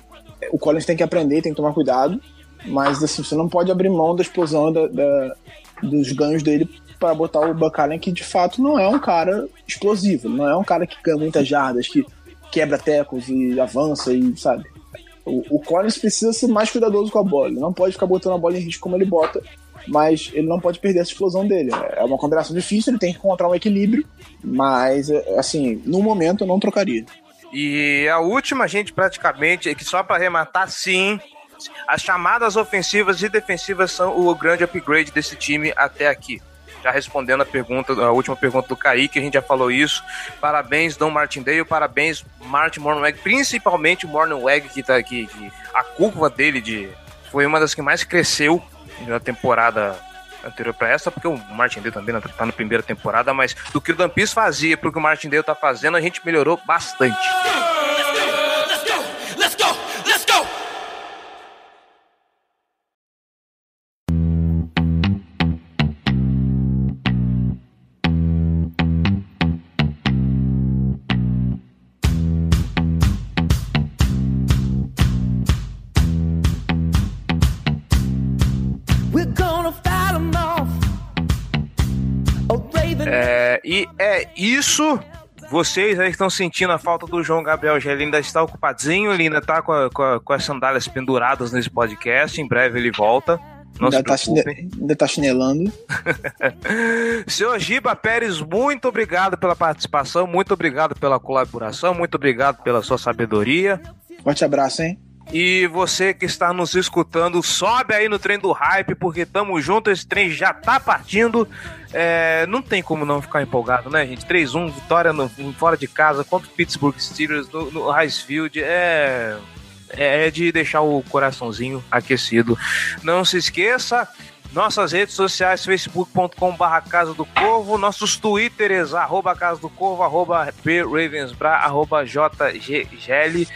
o Collins tem que aprender, tem que tomar cuidado. Mas assim, você não pode abrir mão da explosão da, da dos ganhos dele para botar o Allen, que de fato não é um cara explosivo, não é um cara que ganha muitas jardas, que quebra tecos e avança e sabe. O, o Collins precisa ser mais cuidadoso com a bola, ele não pode ficar botando a bola em risco como ele bota, mas ele não pode perder essa explosão dele. É uma combinação difícil, ele tem que encontrar um equilíbrio, mas assim, no momento eu não trocaria. E a última, gente, praticamente, é que só para arrematar, sim, as chamadas ofensivas e defensivas são o grande upgrade desse time até aqui já respondendo a pergunta, a última pergunta do Kaique, a gente já falou isso. Parabéns, Dom Martindale, parabéns, Martin Mornweg, principalmente o Mornweg, que tá aqui, que a curva dele de foi uma das que mais cresceu na temporada anterior para essa, porque o Martindale também tá na primeira temporada, mas do que o Dampis fazia pro que o Martindale tá fazendo, a gente melhorou bastante. E é isso. vocês aí estão sentindo a falta do João Gabriel Ele ainda está ocupadinho, ele ainda está com, a, com, a, com, as sandálias penduradas nesse podcast. Em breve ele volta. Não ainda, tá chine... ainda tá chinelando. Senhor Giba Pérez, muito obrigado pela participação, muito obrigado pela colaboração, muito obrigado pela sua sabedoria. Forte abraço, hein? E você que está nos escutando, sobe aí no trem do hype, porque tamo junto, esse trem já tá partindo. É, não tem como não ficar empolgado, né, gente? 3-1, vitória no, fora de casa contra o Pittsburgh Steelers no, no Field. É, é de deixar o coraçãozinho aquecido. Não se esqueça, nossas redes sociais, facebook.com barra Casa do Corvo, nossos twitters, arroba Casa do Corvo, arroba Ravensbra, arroba JGL.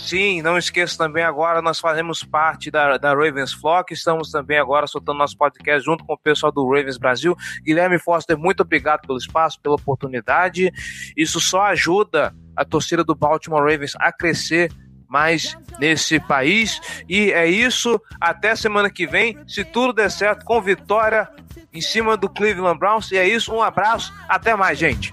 Sim, não esqueça também agora, nós fazemos parte da, da Ravens Flock, estamos também agora soltando nosso podcast junto com o pessoal do Ravens Brasil. Guilherme Foster, muito obrigado pelo espaço, pela oportunidade. Isso só ajuda a torcida do Baltimore Ravens a crescer mais nesse país. E é isso. Até semana que vem, se tudo der certo, com vitória em cima do Cleveland Browns. E é isso. Um abraço. Até mais, gente.